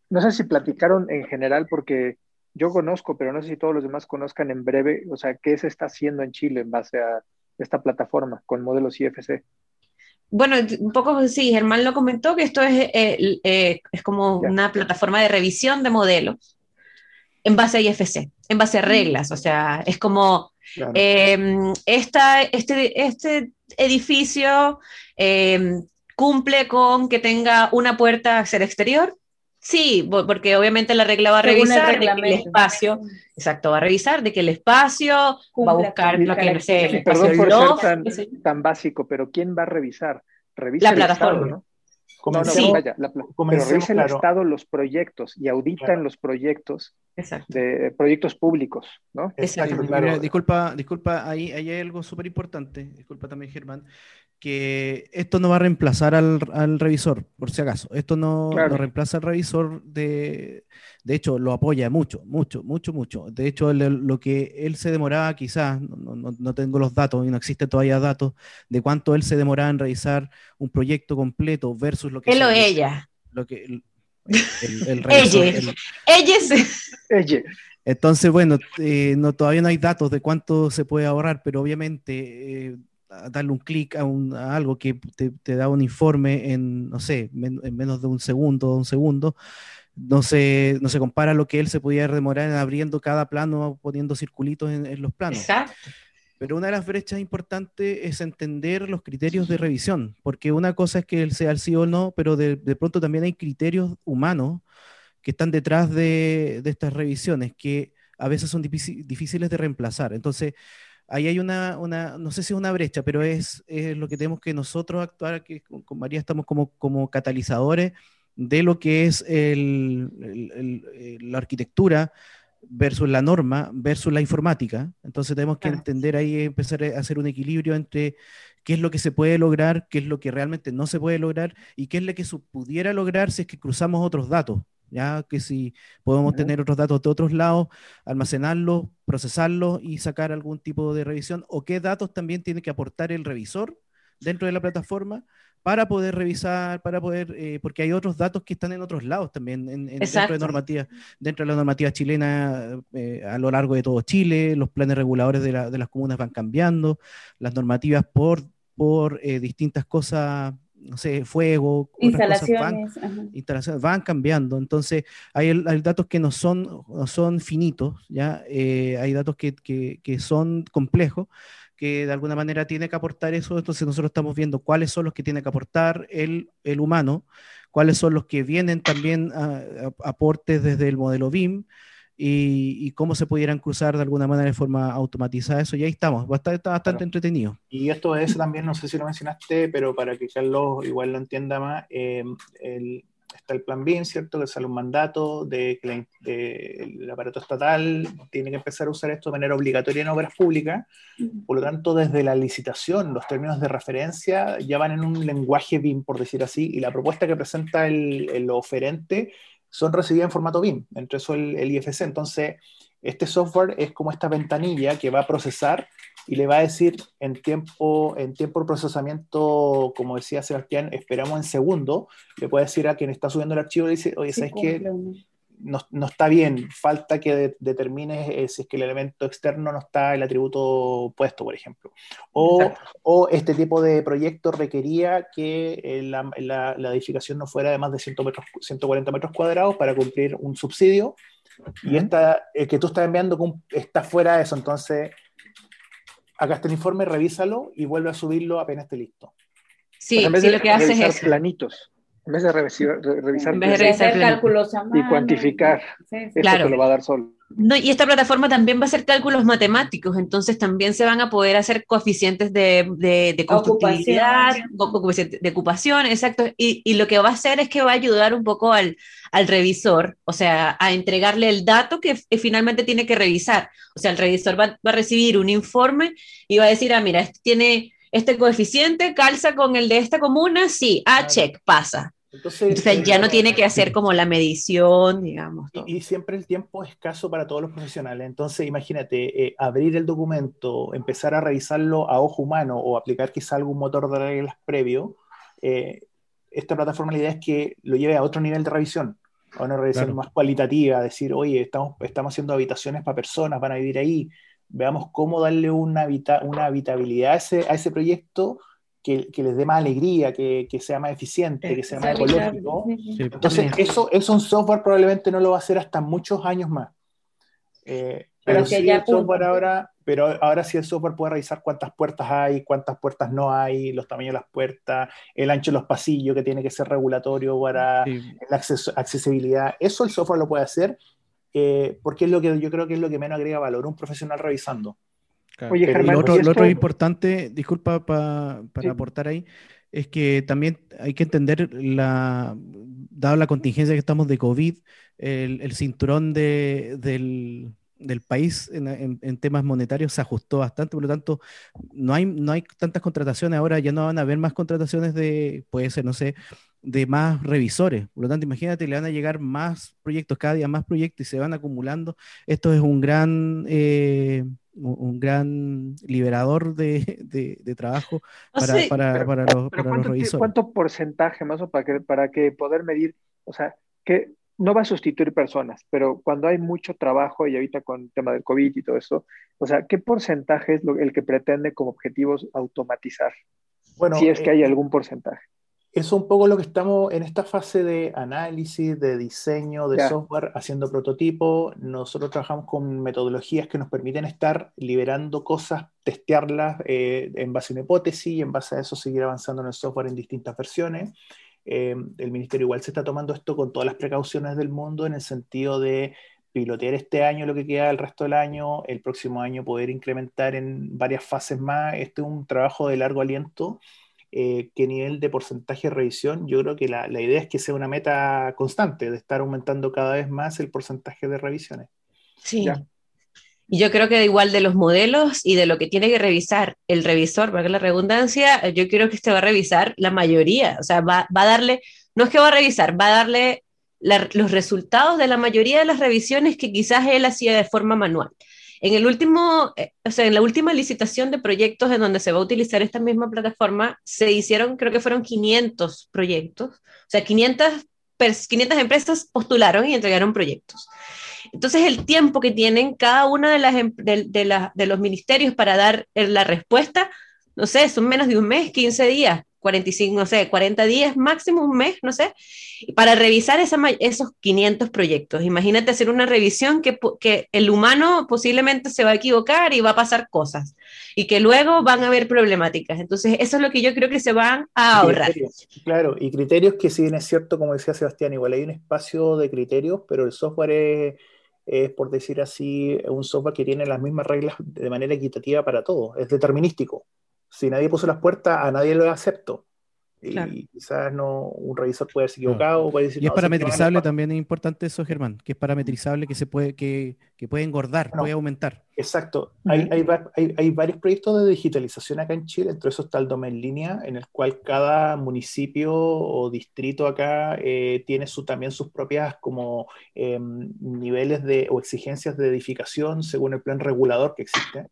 no sé si platicaron en general, porque yo conozco, pero no sé si todos los demás conozcan en breve, o sea, qué se está haciendo en Chile en base a esta plataforma con modelos IFC. Bueno, un poco sí, Germán lo comentó, que esto es, eh, eh, es como una plataforma de revisión de modelos en base a IFC, en base a mm. reglas, o sea, es como em, esta, este, este edificio em, cumple con que tenga una puerta hacia el exterior, Sí, porque obviamente la regla va a revisar de que el espacio, exacto, va a revisar de que el espacio va a buscar lo que el Perdón por ser tan, básico, pero ¿quién va a revisar? Revisa la plataforma. ¿no? No, no, vaya, pero revisa el Estado los proyectos y audita en los proyectos de proyectos públicos, ¿no? Exacto. disculpa, disculpa, ahí, ahí hay algo súper importante, disculpa también Germán, que esto no va a reemplazar al, al revisor, por si acaso. Esto no, no, reemplaza al revisor de... De hecho, lo apoya mucho, mucho, mucho, mucho. De hecho, lo que él se demoraba, quizás, no, no, no, tengo los datos y no existen todavía datos de cuánto él se demoraba en revisar un proyecto completo versus lo que... Él o ella. Lo que, el, el, ella. Ella. Entonces, bueno, eh, no, todavía no hay datos de cuánto se puede ahorrar, pero obviamente... Eh, darle un clic a, a, algo que te, te, da un informe en, no sé, en menos de un segundo, un segundo, no se, no se compara a lo que él se podía demorar en abriendo cada plano, poniendo circulitos en, los planos. Exacto. Pero una de las brechas importantes es entender los criterios de revisión, porque una cosa es que él sea el sí o no, pero de, de pronto también hay criterios humanos que están detrás de, de estas revisiones, que a veces son difíciles de reemplazar. Entonces, ahí hay una, una, no sé si es una brecha, pero es, es lo que tenemos que nosotros actuar, que con María estamos como, como catalizadores de lo que es el, el, la arquitectura versus la norma versus la informática. Entonces tenemos que entender ahí, empezar a hacer un equilibrio entre qué es lo que se puede lograr, qué es lo que realmente no se puede lograr y qué es lo que se pudiera lograr si es que cruzamos otros datos ya que si podemos tener otros datos de otros lados, almacenarlos, procesarlos y sacar algún tipo de revisión, o qué datos también tiene que aportar el revisor dentro de la plataforma para poder revisar, para poder, eh, porque hay otros datos que están en otros lados también, en, dentro, de normativa, dentro de la normativa chilena eh, a lo largo de todo Chile, los planes reguladores de, la, de, las comunas van cambiando, las normativas por, por eh, distintas cosas no sé, fuego, instalaciones, van, instalaciones van cambiando. Entonces, hay, hay, datos que no son, no son finitos, ¿ya? Eh, hay datos que, que, que, son complejos, que de alguna manera tiene que aportar eso. Entonces, nosotros estamos viendo cuáles son los que tiene que aportar el, el humano, cuáles son los que vienen también a, aportes desde el modelo BIM y, cómo se pudieran cruzar de alguna manera de forma automatizada eso. Y ahí estamos, bastante, está bastante entretenido. Y esto es también, no sé si lo mencionaste, pero para que Carlos igual lo entienda más, eh, está el plan BIM, ¿cierto? Que sale un mandato de que el aparato estatal tiene que empezar a usar esto de manera obligatoria en obras públicas. Por lo tanto, desde la licitación, los términos de referencia ya van en un lenguaje BIM, por decir así, y la propuesta que presenta el, el oferente son recibidas en formato BIM, entre eso el, IFC. Entonces, este software es como esta ventanilla que va a procesar y le va a decir en tiempo, en tiempo de procesamiento, como decía Sebastián, esperamos en segundo, le puede decir a quien está subiendo el archivo, dice, oye, ¿sabes qué? No, no, está bien, falta que determines eh, si es que el elemento externo no está el atributo puesto, por ejemplo. O, o este tipo de proyecto requería que eh, la, la, la, edificación no fuera de más de 100 metros, 140 metros cuadrados para cumplir un subsidio, y esta, el que tú estás enviando está fuera de eso, entonces acá está el informe, revísalo y vuelve a subirlo apenas esté listo. Sí, sí lo que hace es planitos. En vez de revisar, revisar, en vez de revisar cálculos a mano, y cuantificar, sí, sí. claro. te lo va a dar solo. No, y esta plataforma también va a hacer cálculos matemáticos, entonces también se van a poder hacer coeficientes de, de, de constructibilidad, de ocupación, exacto. Y, y, lo que va a hacer es que va a ayudar un poco al, al revisor, o sea, a entregarle el dato que, finalmente tiene que revisar. O sea, el revisor va, va, a recibir un informe y va a decir, ah, mira, este tiene este coeficiente, calza con el de esta comuna, sí, ah, check, pasa. Entonces, ya no tiene que hacer como la medición, digamos. Y, siempre el tiempo es escaso para todos los profesionales. Entonces, imagínate, eh, abrir el documento, empezar a revisarlo a ojo humano o aplicar quizá algún motor de reglas previo. Eh, esta plataforma la idea es que lo lleve a otro nivel de revisión, a una revisión más cualitativa, decir, oye, estamos, estamos haciendo habitaciones para personas, van a vivir ahí, veamos cómo darle una, una habitabilidad a ese, a ese proyecto que, que, les dé más alegría, que, que sea más eficiente, que sea más ecológico. Entonces, eso, eso un software probablemente no lo va a hacer hasta muchos años más. Eh, pero, sí el software ahora, pero ahora sí el software puede revisar cuántas puertas hay, cuántas puertas no hay, los tamaños de las puertas, el ancho de los pasillos que tiene que ser regulatorio para la accesibilidad. Eso el software lo puede hacer eh, porque es lo que yo creo que es lo que menos agrega valor un profesional revisando. Oye, Germán, lo otro, importante, disculpa para aportar ahí, es que también hay que entender, la, dado la contingencia que estamos de COVID, el, cinturón de, del, del, país en, en, temas monetarios se ajustó bastante, por lo tanto, no hay, no hay tantas contrataciones, ahora ya no van a haber más contrataciones de, puede ser, no sé, de más revisores. Por lo tanto, imagínate, le van a llegar más proyectos, cada día más proyectos y se van acumulando. Esto es un gran... Eh, un gran liberador de, de, trabajo para, para, para, los, para ¿cuánto, revisores. ¿Cuánto porcentaje más o para que, para que poder medir, o sea, que no va a sustituir personas, pero cuando hay mucho trabajo y ahorita con el tema del COVID y todo eso, o sea, ¿qué porcentaje es lo, el que pretende como objetivos automatizar? Bueno, si es que hay eh, algún porcentaje es un poco lo que estamos en esta fase de análisis, de diseño, de software, haciendo prototipos. Nosotros trabajamos con metodologías que nos permiten estar liberando cosas, testearlas eh, en base a una hipótesis y en base a eso seguir avanzando en el software en distintas versiones. Eh, el ministerio igual se está tomando esto con todas las precauciones del mundo en el sentido de pilotear este año lo que queda del resto del año, el próximo año poder incrementar en varias fases más. Este es un trabajo de largo aliento eh, qué nivel de porcentaje de revisión. Yo creo que la, la, idea es que sea una meta constante, de estar aumentando cada vez más el porcentaje de revisiones. Sí. Y yo creo que igual de los modelos y de lo que tiene que revisar el revisor, para que la redundancia, yo creo que este va a revisar la mayoría, o sea, va, va a darle, no es que va a revisar, va a darle los resultados de la mayoría de las revisiones que quizás él hacía de forma manual. En, el último, eh, o sea, en la última licitación de proyectos en donde se va a utilizar esta misma plataforma, se hicieron, creo que fueron 500 proyectos, o sea, 500, 500 empresas postularon y entregaron proyectos. Entonces, el tiempo que tienen cada uno de, las, em, de, de, de los ministerios para dar la respuesta, no sé, son menos de un mes, 15 días. 45, no sé, 40 días, máximo un mes, no sé, para revisar esa, esos 500 proyectos. Imagínate hacer una revisión que, que, el humano posiblemente se va a equivocar y va a pasar cosas y que luego van a haber problemáticas. Entonces, eso es lo que yo creo que se van a ahorrar. claro, y criterios que si bien es cierto, como decía Sebastián, igual hay un espacio de criterios, pero el software es es, por decir así, un software que tiene las mismas reglas de manera equitativa para todos, es determinístico si nadie puso las puertas, a nadie lo acepto. Y quizás no, un revisor puede haberse equivocado. Puede decir, y es parametrizable también, es importante eso, Germán, que es parametrizable, que se puede, que, que puede engordar, puede aumentar. Exacto. Hay, hay, hay, varios proyectos de digitalización acá en Chile, entre eso está el Domain Línea, en el cual cada municipio o distrito acá eh, tiene su, también sus propias como em, niveles de, o exigencias de edificación según el plan regulador que existe.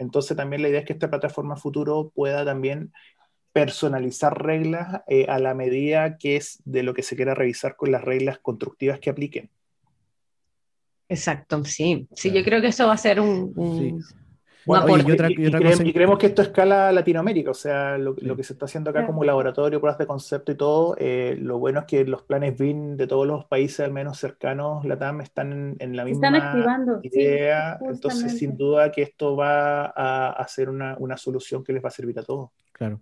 Entonces también la idea es que esta plataforma futuro pueda también personalizar reglas eh, a la medida que es de lo que se quiera revisar con las reglas constructivas que apliquen. Exacto, sí. Sí, yo creo que eso va a ser un, y, creemos que esto escala Latinoamérica, o sea, lo, que se está haciendo acá como laboratorio, pruebas de concepto y todo, eh, lo bueno es que los planes BIN de todos los países, al menos cercanos, LATAM, están en, la misma idea, entonces sin duda que esto va a, a ser una, una, solución que les va a servir a todos. Claro.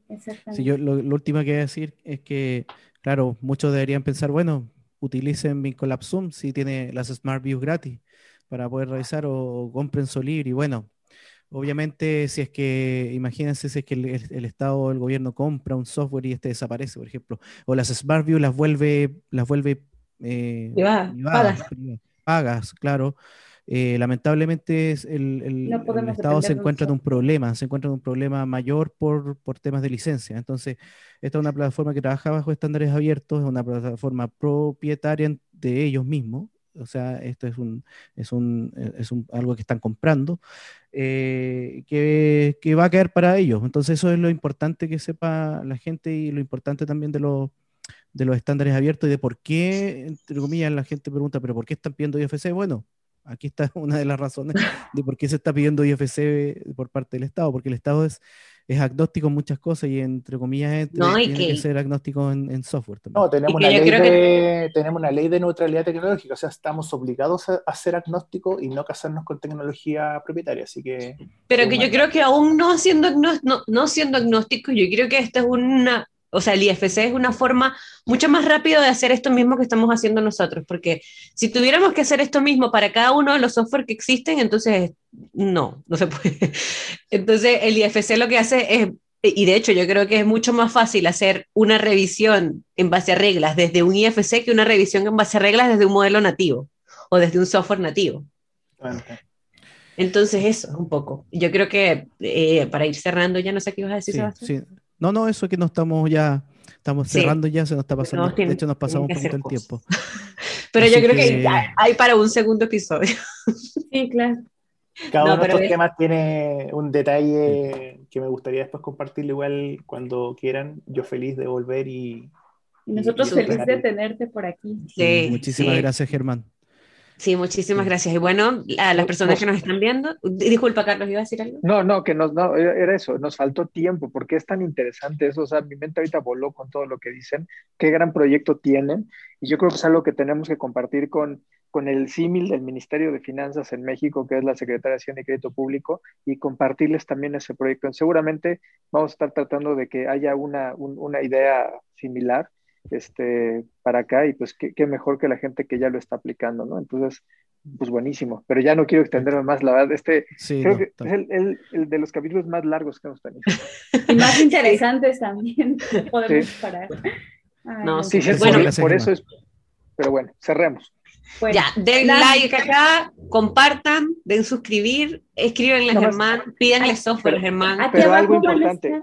Sí, yo lo, último que voy a decir es que, claro, muchos deberían pensar, bueno, utilicen BIM Collab Zoom si tiene las Smart Views gratis para poder revisar o compren Solibri, bueno, Obviamente, si es que, imagínense si es que el, Estado o el gobierno compra un software y este desaparece, por ejemplo, o las Smart View las vuelve, las vuelve eh, pagas. claro. Eh, lamentablemente el, Estado se encuentra en un problema, se encuentra en un problema mayor por, por temas de licencia. Entonces, esta es una plataforma que trabaja bajo estándares abiertos, es una plataforma propietaria de ellos mismos, o sea, esto es un, es un, eh, es un algo que están comprando, eh, que, que, va a caer para ellos. Entonces eso es lo importante que sepa la gente y lo importante también de los, de los estándares abiertos y de por qué, entre comillas, la gente pregunta, pero ¿por qué están pidiendo IFC? Bueno, aquí está una de las razones de por qué se está pidiendo IFC por parte del Estado, porque el Estado es es agnóstico en muchas cosas y entre comillas tiene que... ser agnóstico en, software también. No, tenemos una, ley de, tenemos una ley de neutralidad tecnológica, o sea, estamos obligados a, ser agnósticos y no casarnos con tecnología propietaria, así que... Pero que yo creo que aún no siendo, no, no siendo agnóstico, yo creo que esta es una o sea, el IFC es una forma mucho más rápida de hacer esto mismo que estamos haciendo nosotros, porque si tuviéramos que hacer esto mismo para cada uno de los software que existen, entonces no, no se puede. Entonces el IFC lo que hace es, y de hecho yo creo que es mucho más fácil hacer una revisión en base a reglas desde un IFC que una revisión en base a reglas desde un modelo nativo o desde un software nativo. Entonces eso, un poco. Yo creo que eh, para ir cerrando, ya no sé qué ibas a decir, Sebastián. Sí. No, no, eso es que no estamos ya, estamos cerrando ya, se nos está pasando. de hecho, nos pasamos un poquito el tiempo. Pero yo creo que, hay para un segundo episodio. sí, claro. Cada uno de estos temas tiene un detalle que me gustaría después compartirlo igual cuando quieran. Yo feliz de volver y... Y nosotros felices de tenerte por aquí. Sí, Muchísimas gracias, Germán. Sí, muchísimas gracias. Y bueno, a las personas que nos están viendo, disculpa Carlos, ¿iba a decir algo? No, no, que nos, no, era eso, nos faltó tiempo, porque es tan interesante eso, o sea, mi mente ahorita voló con todo lo que dicen, qué gran proyecto tienen, y yo creo que es algo que tenemos que compartir con, con el símil del Ministerio de Finanzas en México, que es la Secretaría de Hacienda y Crédito Público, y compartirles también ese proyecto. Seguramente vamos a estar tratando de que haya una, una idea similar este, para acá y pues qué, mejor que la gente que ya lo está aplicando, ¿no? Entonces, pues buenísimo, pero ya no quiero extenderme más, la verdad, este creo que es el, el, de los capítulos más largos que hemos tenido. Y más interesantes también, podemos parar. no, sí, sí, bueno, por, eso es, pero bueno, cerremos. ya, den like acá, compartan, den suscribir, escribenle a Germán, pídanle software Germán. Pero algo importante,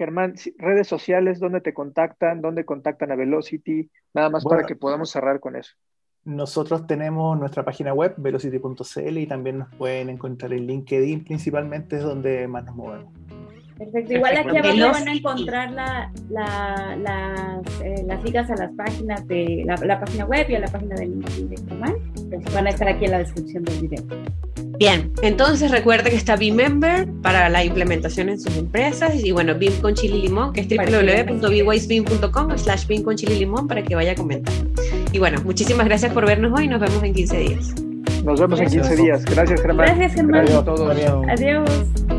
Germán, redes sociales, ¿dónde te contactan? ¿Dónde contactan a Velocity? Nada más para que podamos cerrar con eso. Nosotros tenemos nuestra página web, velocity.cl, y también nos pueden encontrar en LinkedIn, principalmente es donde más nos movemos. Perfecto. Igual aquí abajo van a encontrar la, las, eh, las, ligas a las páginas de la, página web y a la página de LinkedIn de. Pues van a estar aquí en la descripción del video. Bien, entonces recuerde que está BeamMember para la implementación en sus empresas y bueno, BIM con chile y limón, que es www.bwisbeam.com slash BIM con chile y limón para que vaya a comentar. Y bueno, muchísimas gracias por vernos hoy, nos vemos en 15 días. Nos vemos en 15 días. Gracias, Germán. Gracias, Germán. Adiós a todos. Adiós.